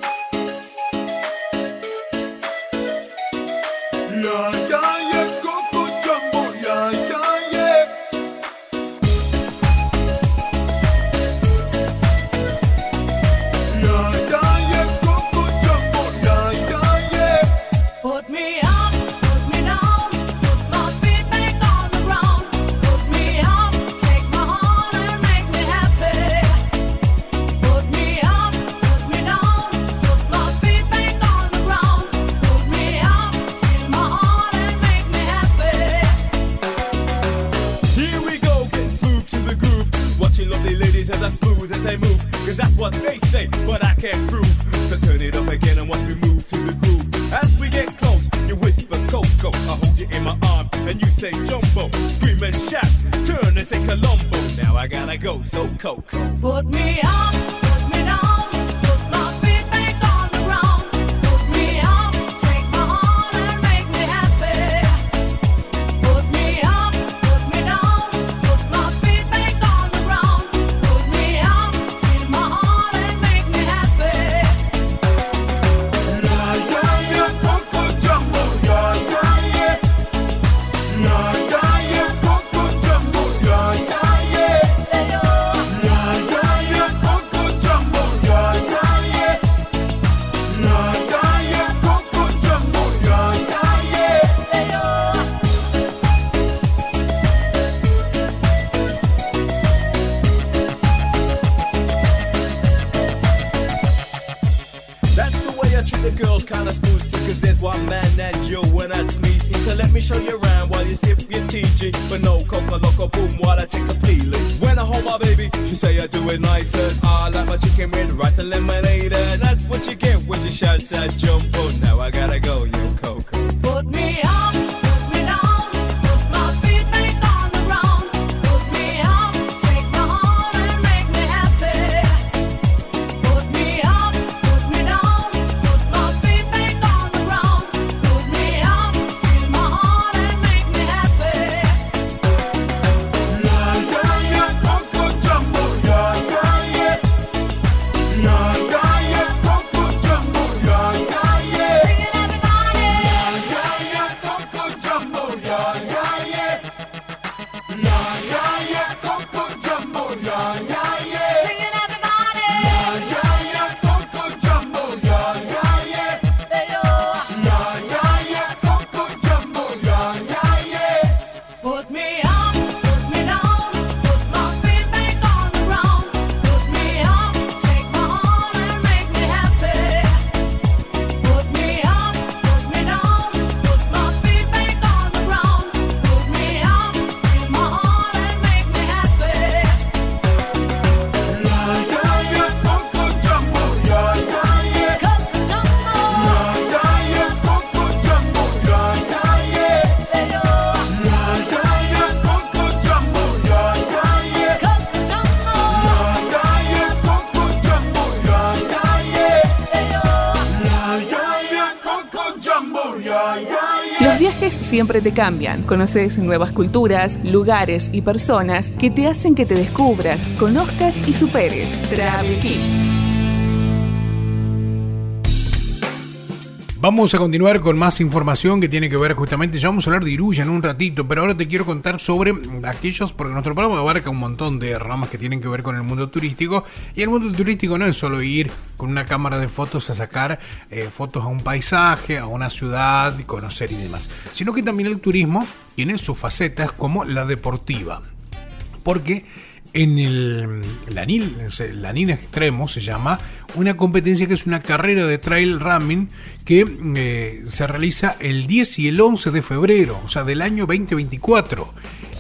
Siempre te cambian. Conoces nuevas culturas, lugares y personas que te hacen que te descubras, conozcas y superes. Travel. Vamos a continuar con más información que tiene que ver justamente, ya vamos a hablar de Iruya en un ratito, pero ahora te quiero contar sobre aquellos, porque nuestro programa abarca un montón de ramas que tienen que ver con el mundo turístico, y el mundo turístico no es solo ir con una cámara de fotos a sacar eh, fotos a un paisaje, a una ciudad, y conocer y demás, sino que también el turismo tiene sus facetas como la deportiva, porque en el Lanín, el Lanín Extremo se llama una competencia que es una carrera de trail running que eh, se realiza el 10 y el 11 de febrero, o sea, del año 2024.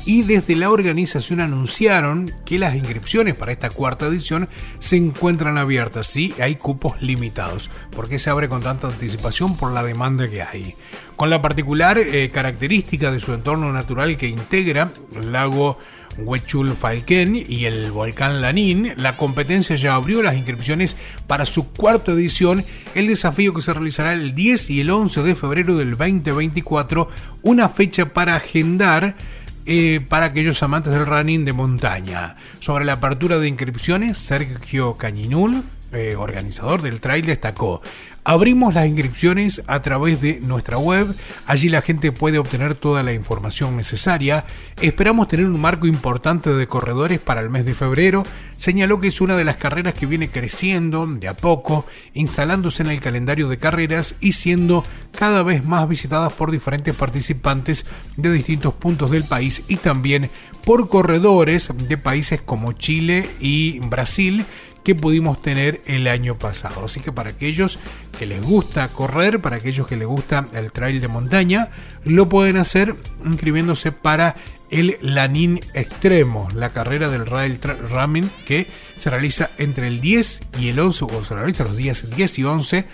Y desde la organización anunciaron que las inscripciones para esta cuarta edición se encuentran abiertas, sí, hay cupos limitados. ¿Por qué se abre con tanta anticipación? Por la demanda que hay. Con la particular eh, característica de su entorno natural que integra el lago Huechul Falquén y el volcán Lanín, la competencia ya abrió las inscripciones para su cuarta edición, el desafío que se realizará el 10 y el 11 de febrero del 2024, una fecha para agendar eh, para aquellos amantes del running de montaña. Sobre la apertura de inscripciones, Sergio Cañinul, eh, organizador del trail, destacó. Abrimos las inscripciones a través de nuestra web, allí la gente puede obtener toda la información necesaria. Esperamos tener un marco importante de corredores para el mes de febrero. Señaló que es una de las carreras que viene creciendo de a poco, instalándose en el calendario de carreras y siendo cada vez más visitadas por diferentes participantes de distintos puntos del país y también por corredores de países como Chile y Brasil que pudimos tener el año pasado. Así que para aquellos que les gusta correr, para aquellos que les gusta el trail de montaña, lo pueden hacer inscribiéndose para el Lanín Extremo, la carrera del Rail Running que se realiza entre el 10 y el 11, o se realiza los días 10 y 11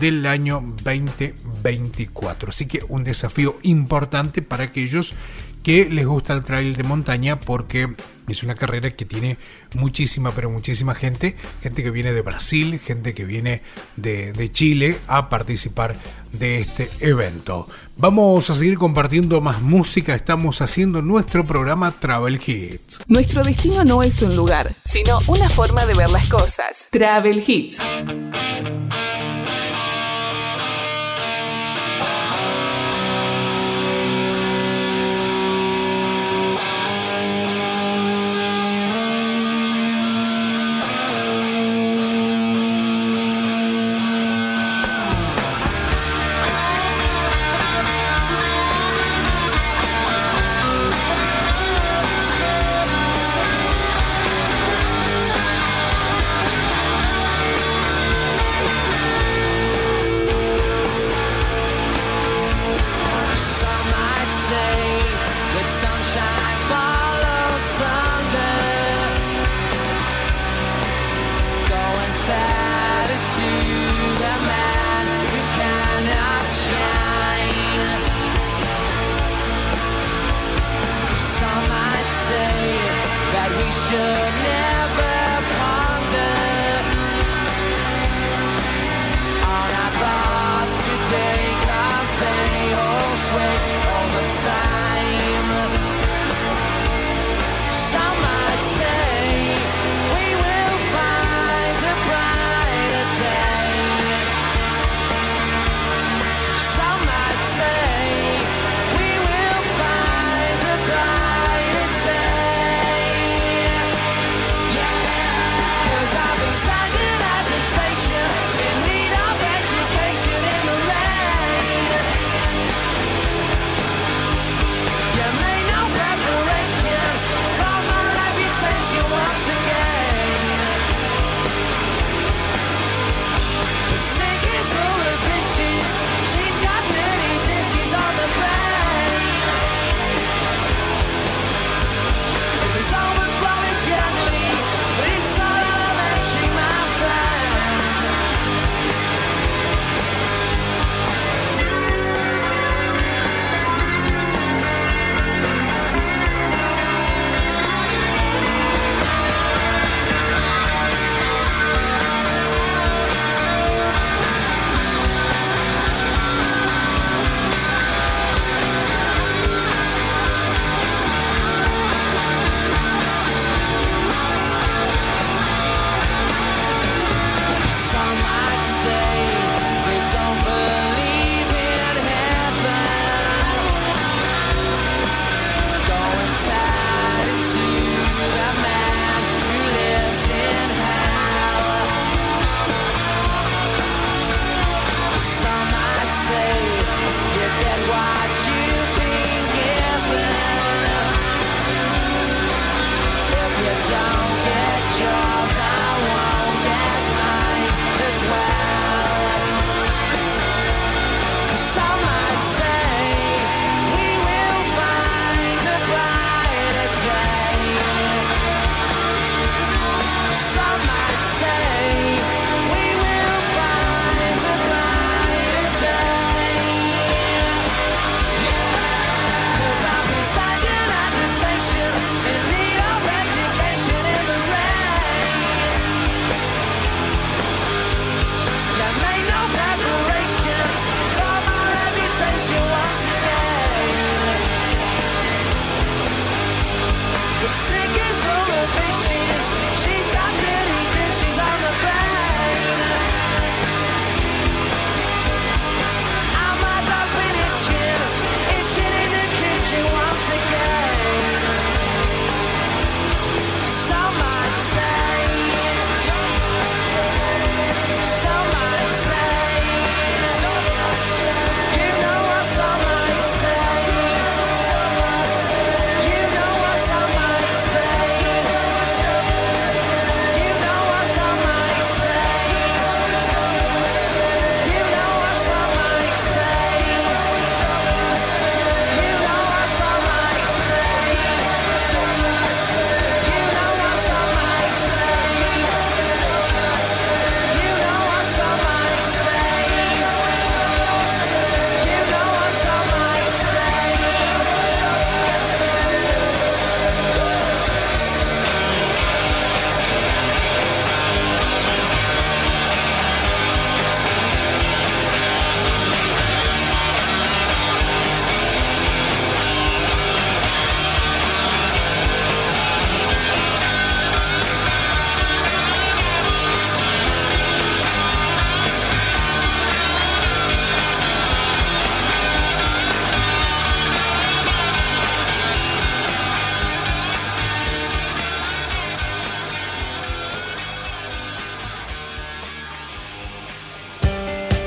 del año 2024. Así que un desafío importante para aquellos que les gusta el trail de montaña porque es una carrera que tiene muchísima, pero muchísima gente, gente que viene de Brasil, gente que viene de, de Chile a participar de este evento. Vamos a seguir compartiendo más música, estamos haciendo nuestro programa Travel Hits. Nuestro destino no es un lugar, sino una forma de ver las cosas. Travel Hits.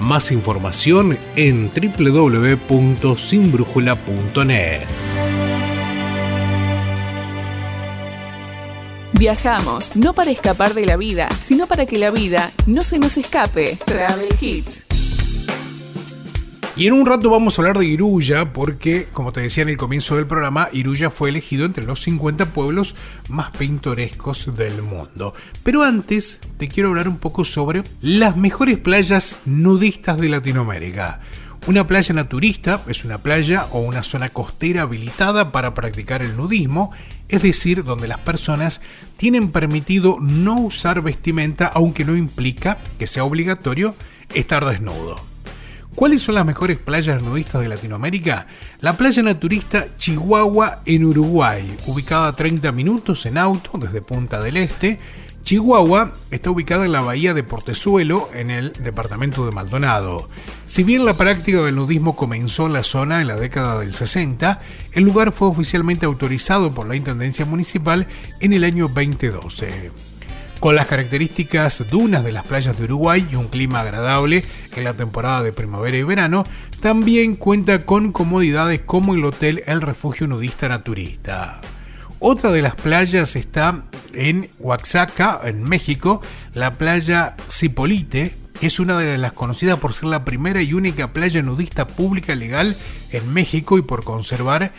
Más información en www.sinbrújula.net. Viajamos, no para escapar de la vida, sino para que la vida no se nos escape. Travel Hits. Y en un rato vamos a hablar de Iruya porque, como te decía en el comienzo del programa, Iruya fue elegido entre los 50 pueblos más pintorescos del mundo. Pero antes te quiero hablar un poco sobre las mejores playas nudistas de Latinoamérica. Una playa naturista es una playa o una zona costera habilitada para practicar el nudismo, es decir, donde las personas tienen permitido no usar vestimenta aunque no implica que sea obligatorio estar desnudo. ¿Cuáles son las mejores playas nudistas de Latinoamérica? La playa naturista Chihuahua en Uruguay, ubicada a 30 minutos en auto desde Punta del Este. Chihuahua está ubicada en la bahía de Portezuelo, en el departamento de Maldonado. Si bien la práctica del nudismo comenzó en la zona en la década del 60, el lugar fue oficialmente autorizado por la Intendencia Municipal en el año 2012 con las características dunas de las playas de Uruguay y un clima agradable en la temporada de primavera y verano, también cuenta con comodidades como el hotel El Refugio Nudista Naturista. Otra de las playas está en Oaxaca, en México, la playa Cipolite, que es una de las conocidas por ser la primera y única playa nudista pública legal en México y por conservar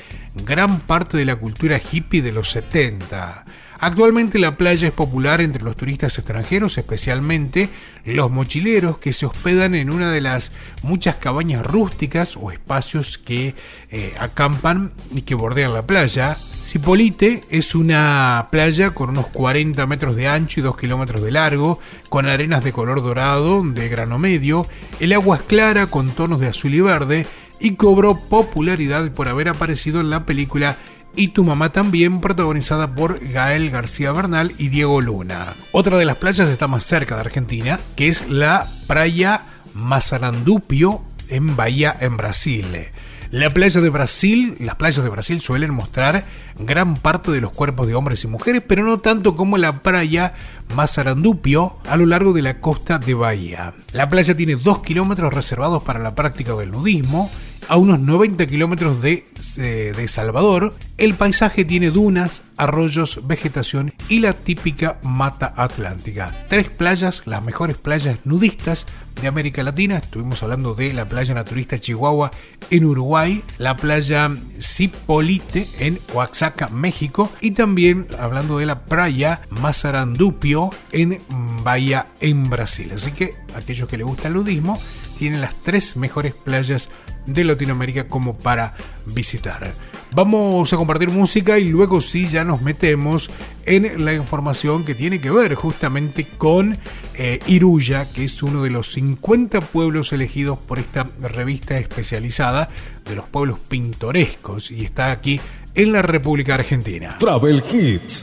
gran parte de la cultura hippie de los 70. Actualmente la playa es popular entre los turistas extranjeros, especialmente los mochileros que se hospedan en una de las muchas cabañas rústicas o espacios que eh, acampan y que bordean la playa. Cipolite es una playa con unos 40 metros de ancho y 2 kilómetros de largo, con arenas de color dorado de grano medio. El agua es clara con tonos de azul y verde y cobró popularidad por haber aparecido en la película y Tu Mamá también, protagonizada por Gael García Bernal y Diego Luna. Otra de las playas está más cerca de Argentina, que es la playa Mazarandupio en Bahía, en Brasil. La playa de Brasil, las playas de Brasil suelen mostrar gran parte de los cuerpos de hombres y mujeres, pero no tanto como la playa Mazarandupio a lo largo de la costa de Bahía. La playa tiene 2 kilómetros reservados para la práctica del nudismo, a unos 90 kilómetros de, eh, de Salvador, el paisaje tiene dunas, arroyos, vegetación y la típica mata atlántica. Tres playas, las mejores playas nudistas de América Latina. Estuvimos hablando de la playa naturista Chihuahua en Uruguay, la playa Cipolite en Oaxaca, México y también hablando de la playa Mazarandupio en Bahía en Brasil. Así que aquellos que les gusta el nudismo tienen las tres mejores playas de Latinoamérica como para visitar. Vamos a compartir música y luego sí ya nos metemos en la información que tiene que ver justamente con eh, que es uno de los 50 pueblos elegidos por esta revista especializada de los pueblos pintorescos y está aquí en la República Argentina. Travel Hits.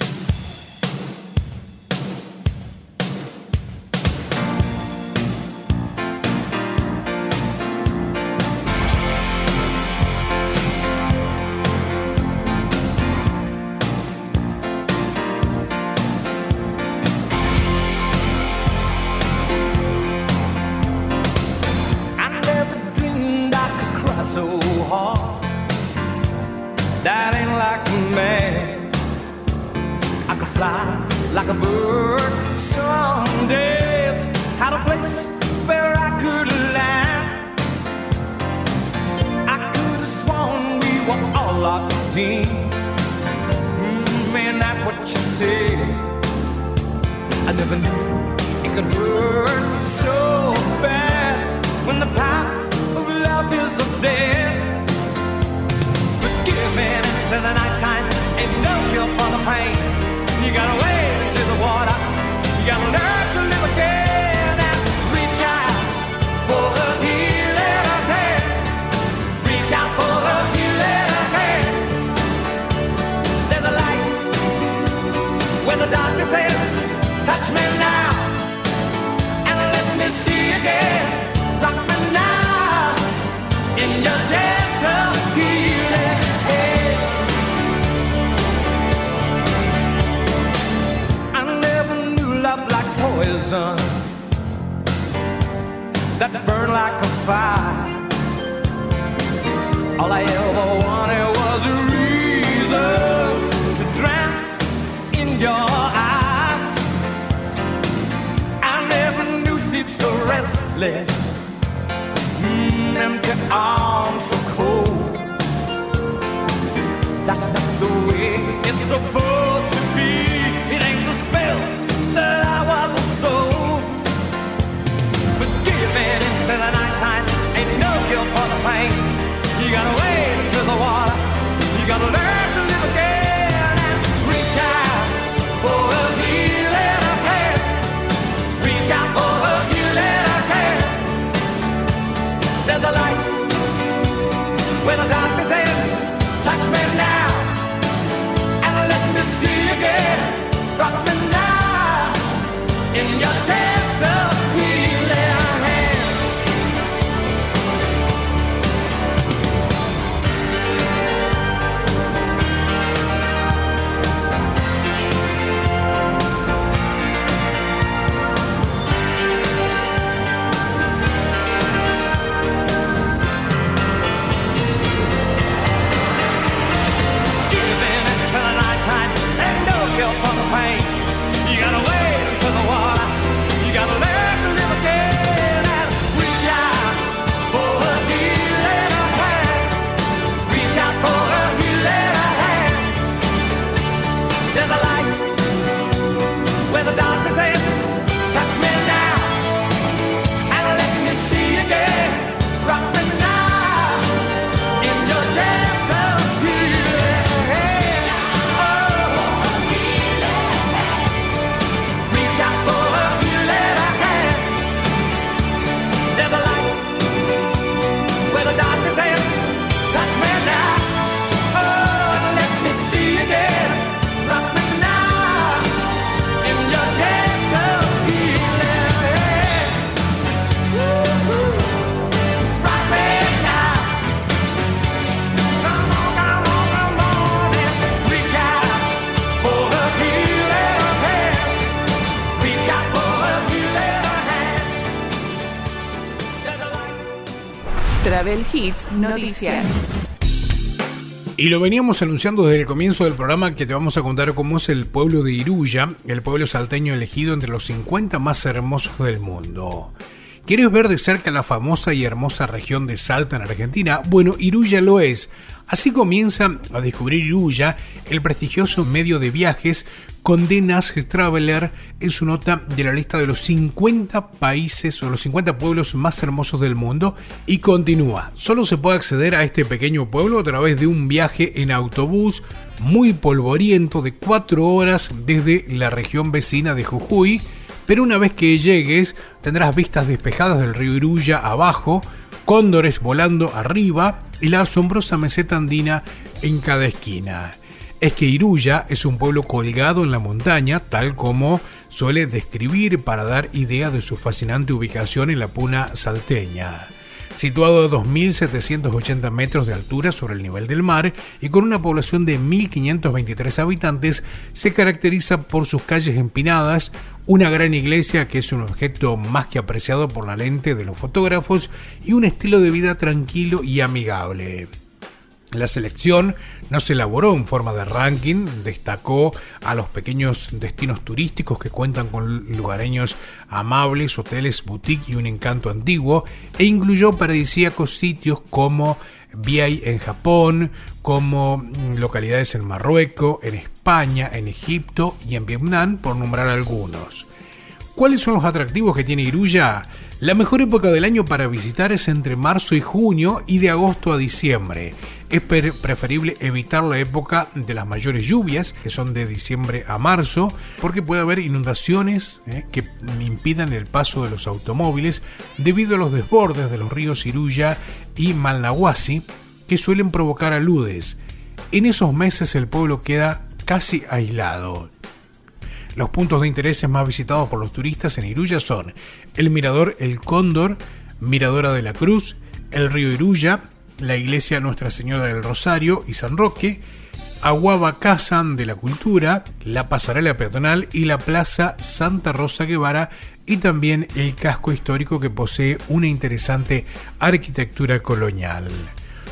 That burned like a fire. All I ever wanted was a reason to drown in your eyes. I never knew sleep so restless, empty arms so cold. That's not the way it's supposed to be. It ain't the spell that I was sold. But giving into the nighttime ain't no cure for the pain. You gotta wade into the water. You gotta learn Travel Hits Noticias. Y lo veníamos anunciando desde el comienzo del programa que te vamos a contar cómo es el pueblo de Iruya, el pueblo salteño elegido entre los 50 más hermosos del mundo. ¿Quieres ver de cerca la famosa y hermosa región de Salta en Argentina? Bueno, Iruya lo es. Así comienza a descubrir Iruya, el prestigioso medio de viajes Condenas Traveler en su nota de la lista de los 50 países o los 50 pueblos más hermosos del mundo y continúa. Solo se puede acceder a este pequeño pueblo a través de un viaje en autobús muy polvoriento de 4 horas desde la región vecina de Jujuy, pero una vez que llegues tendrás vistas despejadas del río Iruya abajo, cóndores volando arriba y la asombrosa meseta andina en cada esquina es que Iruya es un pueblo colgado en la montaña, tal como suele describir para dar idea de su fascinante ubicación en la puna salteña. Situado a 2.780 metros de altura sobre el nivel del mar y con una población de 1.523 habitantes, se caracteriza por sus calles empinadas, una gran iglesia que es un objeto más que apreciado por la lente de los fotógrafos y un estilo de vida tranquilo y amigable. La selección no se elaboró en forma de ranking, destacó a los pequeños destinos turísticos que cuentan con lugareños amables, hoteles, boutique y un encanto antiguo, e incluyó paradisíacos sitios como Biai en Japón, como localidades en Marruecos, en España, en Egipto y en Vietnam, por nombrar algunos. ¿Cuáles son los atractivos que tiene Iruya? La mejor época del año para visitar es entre marzo y junio y de agosto a diciembre. Es pre- preferible evitar la época de las mayores lluvias, que son de diciembre a marzo, porque puede haber inundaciones eh, que impidan el paso de los automóviles debido a los desbordes de los ríos Iruya y Malnahuasi, que suelen provocar aludes. En esos meses el pueblo queda casi aislado. Los puntos de interés más visitados por los turistas en Iruya son el mirador El Cóndor, Miradora de la Cruz, el río Iruya, la iglesia Nuestra Señora del Rosario y San Roque, Aguaba Kazan de la Cultura, la pasarela peatonal y la Plaza Santa Rosa Guevara y también el casco histórico que posee una interesante arquitectura colonial.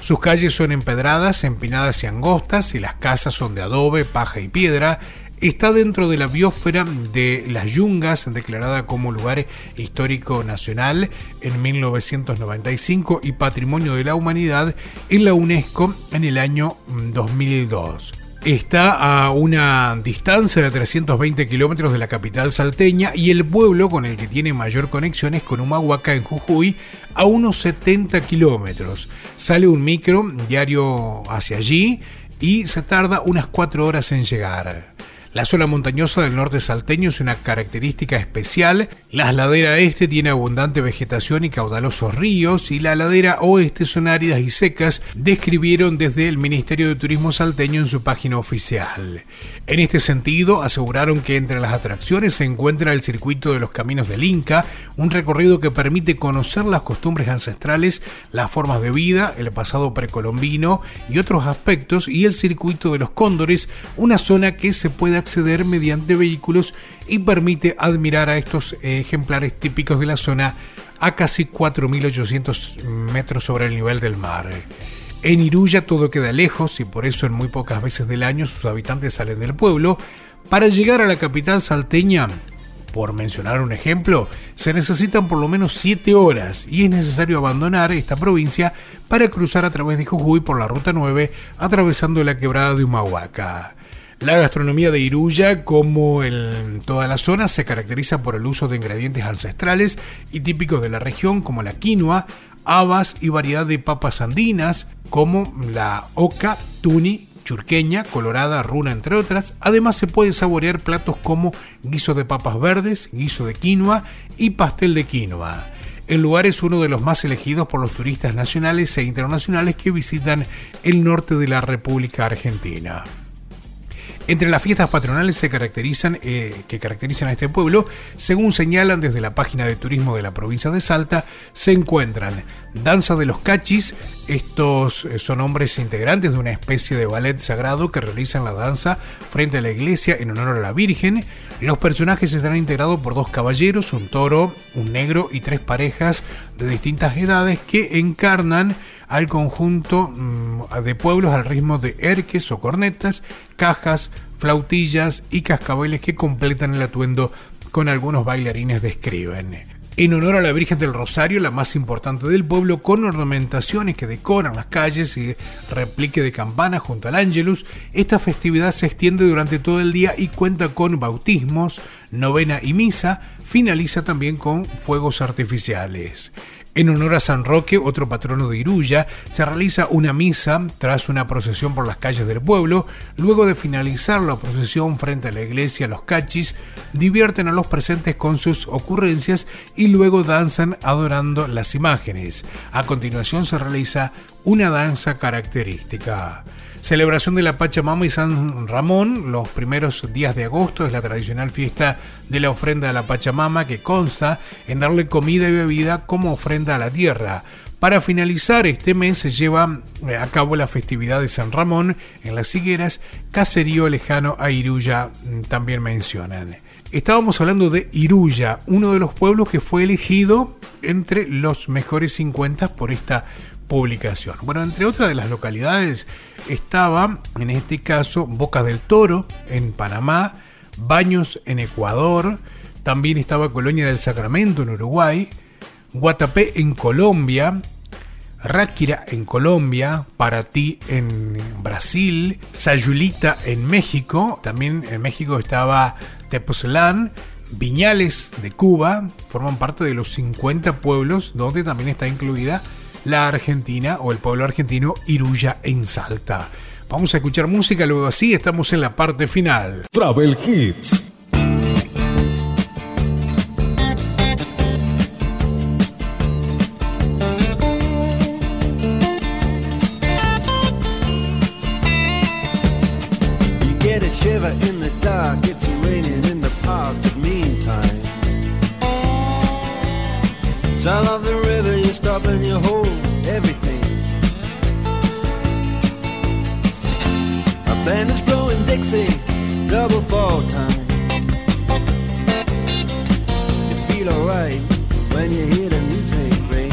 Sus calles son empedradas, empinadas y angostas y las casas son de adobe, paja y piedra. Está dentro de la biosfera de las Yungas, declarada como lugar histórico nacional en 1995 y patrimonio de la humanidad en la UNESCO en el año 2002. Está a una distancia de 320 kilómetros de la capital salteña y el pueblo con el que tiene mayor conexión es con Humahuaca en Jujuy a unos 70 kilómetros. Sale un micro diario hacia allí y se tarda unas 4 horas en llegar. La zona montañosa del norte salteño es una característica especial. La ladera este tiene abundante vegetación y caudalosos ríos y la ladera oeste son áridas y secas, describieron desde el Ministerio de Turismo salteño en su página oficial. En este sentido, aseguraron que entre las atracciones se encuentra el circuito de los caminos del Inca, un recorrido que permite conocer las costumbres ancestrales, las formas de vida, el pasado precolombino y otros aspectos, y el circuito de los cóndores, una zona que se puede acceder mediante vehículos y permite admirar a estos ejemplares típicos de la zona a casi 4.800 metros sobre el nivel del mar. En Iruya todo queda lejos y por eso en muy pocas veces del año sus habitantes salen del pueblo. Para llegar a la capital salteña, por mencionar un ejemplo, se necesitan por lo menos 7 horas y es necesario abandonar esta provincia para cruzar a través de Jujuy por la Ruta 9 atravesando la quebrada de Humahuaca. La gastronomía de Iruya, como en toda la zona, se caracteriza por el uso de ingredientes ancestrales y típicos de la región como la quinoa, habas y variedad de papas andinas como la oca, tuni, churqueña, colorada, runa, entre otras. Además se puede saborear platos como guiso de papas verdes, guiso de quinoa y pastel de quinoa. El lugar es uno de los más elegidos por los turistas nacionales e internacionales que visitan el norte de la República Argentina. Entre las fiestas patronales caracterizan, eh, que caracterizan a este pueblo, según señalan desde la página de turismo de la provincia de Salta, se encuentran Danza de los Cachis, estos eh, son hombres integrantes de una especie de ballet sagrado que realizan la danza frente a la iglesia en honor a la Virgen. Los personajes estarán integrados por dos caballeros, un toro, un negro y tres parejas de distintas edades que encarnan al conjunto mm, de pueblos al ritmo de erques o cornetas, cajas, flautillas y cascabeles que completan el atuendo con algunos bailarines describen. En honor a la Virgen del Rosario, la más importante del pueblo, con ornamentaciones que decoran las calles y replique de campanas junto al Ángelus, esta festividad se extiende durante todo el día y cuenta con bautismos, novena y misa, finaliza también con fuegos artificiales. En honor a San Roque, otro patrono de Iruya, se realiza una misa tras una procesión por las calles del pueblo. Luego de finalizar la procesión frente a la iglesia, los cachis divierten a los presentes con sus ocurrencias y luego danzan adorando las imágenes. A continuación se realiza una danza característica. Celebración de la Pachamama y San Ramón, los primeros días de agosto es la tradicional fiesta de la ofrenda a la Pachamama que consta en darle comida y bebida como ofrenda a la tierra. Para finalizar este mes se lleva eh, a cabo la festividad de San Ramón en las higueras, caserío lejano a Iruya mm, también mencionan. Estábamos hablando de Iruya, uno de los pueblos que fue elegido entre los mejores 50 por esta publicación. Bueno, entre otras de las localidades estaba, en este caso, Boca del Toro, en Panamá, Baños, en Ecuador, también estaba Colonia del Sacramento, en Uruguay, Guatapé, en Colombia, Ráquira en Colombia, Paratí en Brasil, Sayulita en México, también en México estaba Tepoztlán, Viñales de Cuba, forman parte de los 50 pueblos donde también está incluida la Argentina o el pueblo argentino Iruya en Salta. Vamos a escuchar música, luego así estamos en la parte final. Travel Hits. trouble for time. You feel alright when you hear the music ring.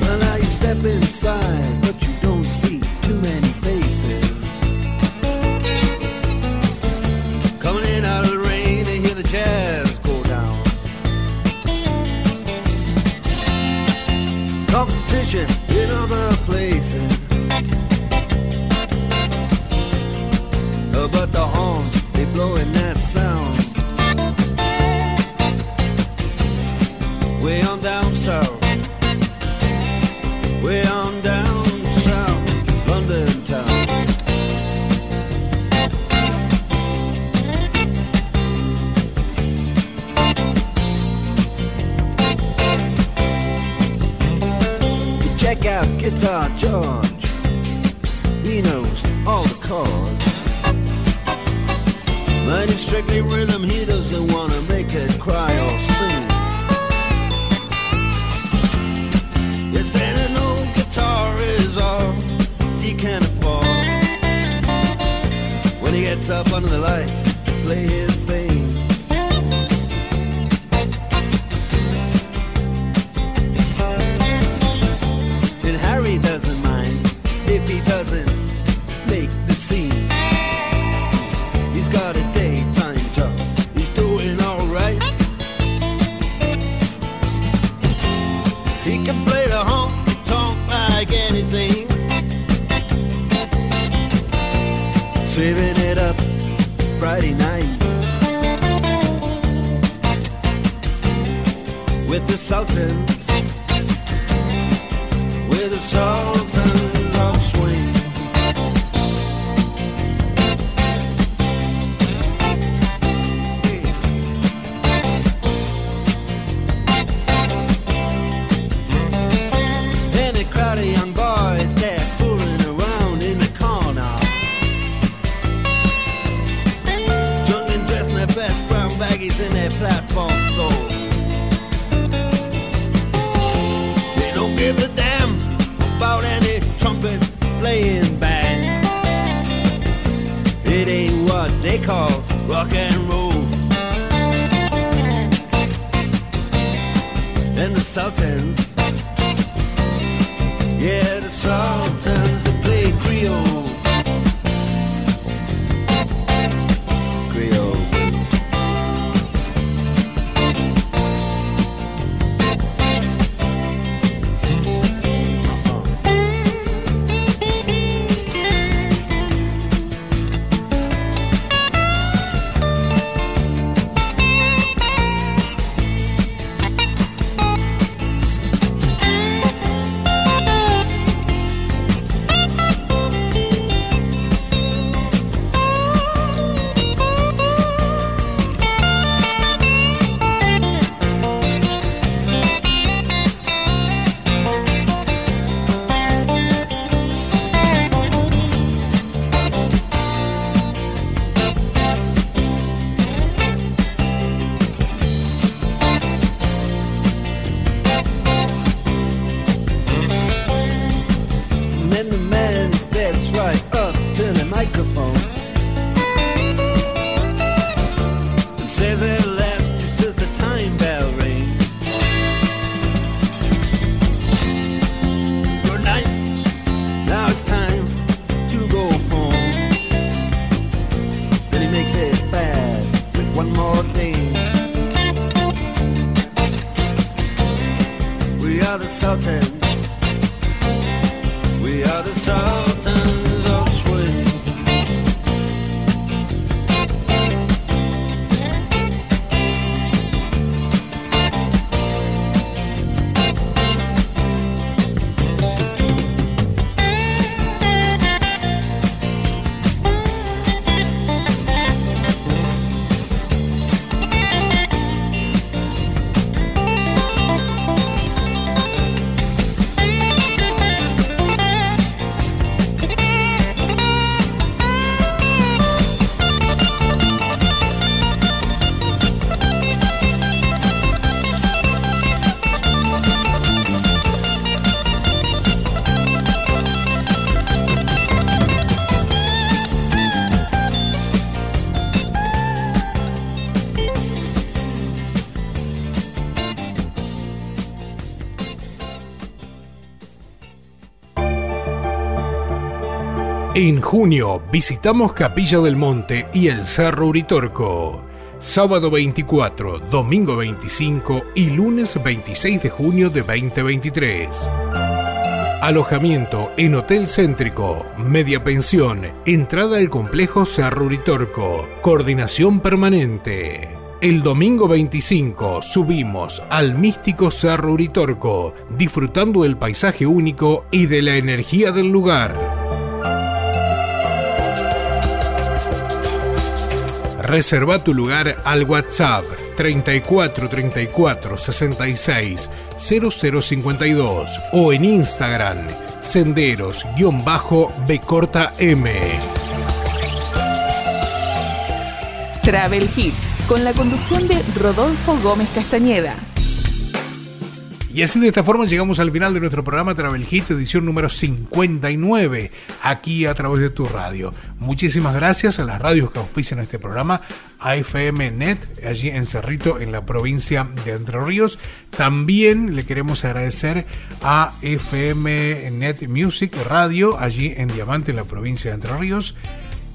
Well, now you step inside, but you don't see too many faces. Coming in out of the rain, they hear the jazz go down. Competition in other places. the sultans. We are the sultans. Junio visitamos Capilla del Monte y el Cerro Uritorco. Sábado 24, domingo 25 y lunes 26 de junio de 2023. Alojamiento en Hotel Céntrico, media pensión, entrada al complejo Cerro Uritorco, coordinación permanente. El domingo 25 subimos al místico Cerro Uritorco, disfrutando del paisaje único y de la energía del lugar. Reserva tu lugar al WhatsApp 34 34 66 0052 o en Instagram senderos-b corta m. Travel Hits, con la conducción de Rodolfo Gómez Castañeda. Y así de esta forma llegamos al final de nuestro programa Travel Hits, edición número 59, aquí a través de tu radio. Muchísimas gracias a las radios que auspician este programa, a FM Net, allí en Cerrito, en la provincia de Entre Ríos. También le queremos agradecer a FM Net Music Radio, allí en Diamante, en la provincia de Entre Ríos.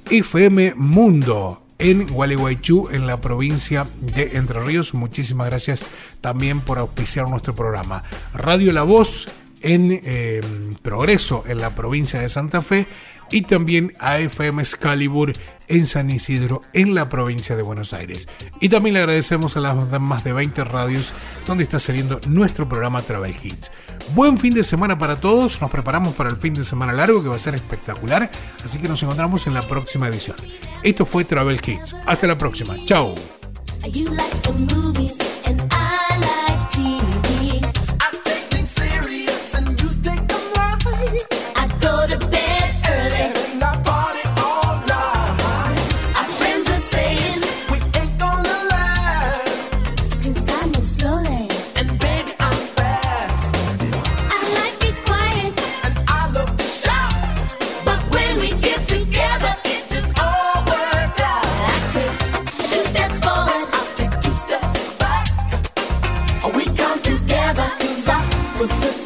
FM Mundo en Gualeguaychú, en la provincia de Entre Ríos. Muchísimas gracias también por auspiciar nuestro programa. Radio La Voz en eh, Progreso, en la provincia de Santa Fe. Y también AFM Excalibur en San Isidro, en la provincia de Buenos Aires. Y también le agradecemos a las más de 20 radios donde está saliendo nuestro programa Travel Hits. Buen fin de semana para todos, nos preparamos para el fin de semana largo que va a ser espectacular, así que nos encontramos en la próxima edición. Esto fue Travel Hits, hasta la próxima, chao. você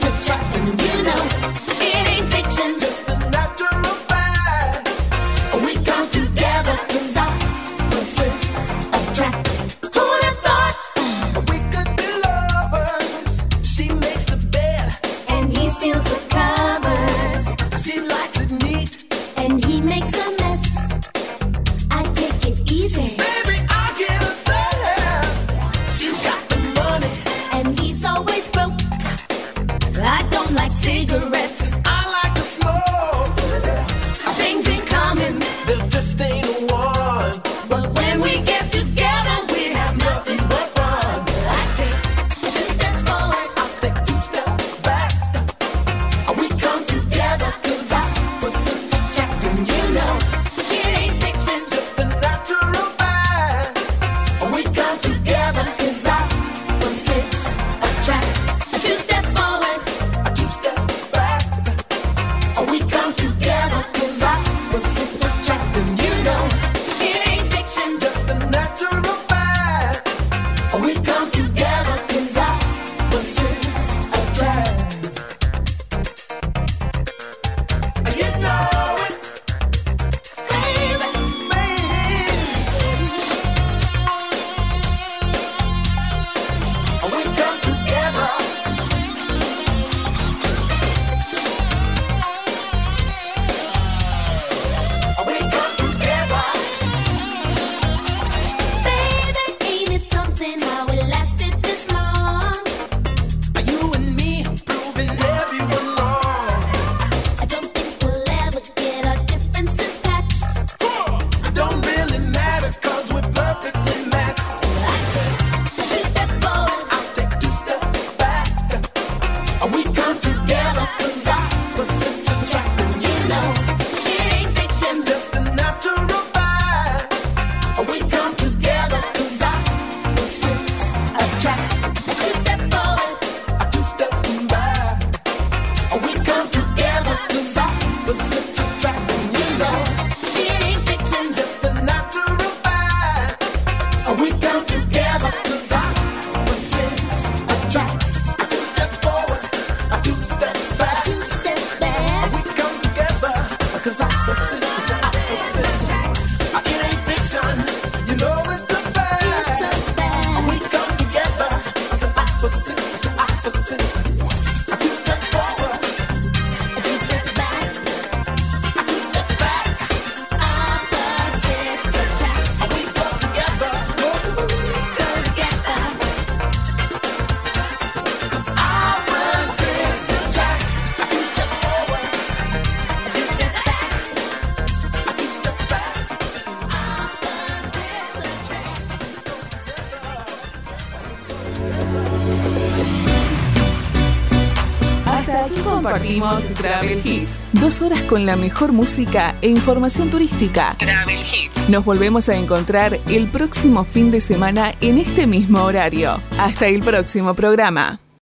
Travel Hits. Dos horas con la mejor música e información turística. Travel Hits. Nos volvemos a encontrar el próximo fin de semana en este mismo horario. Hasta el próximo programa.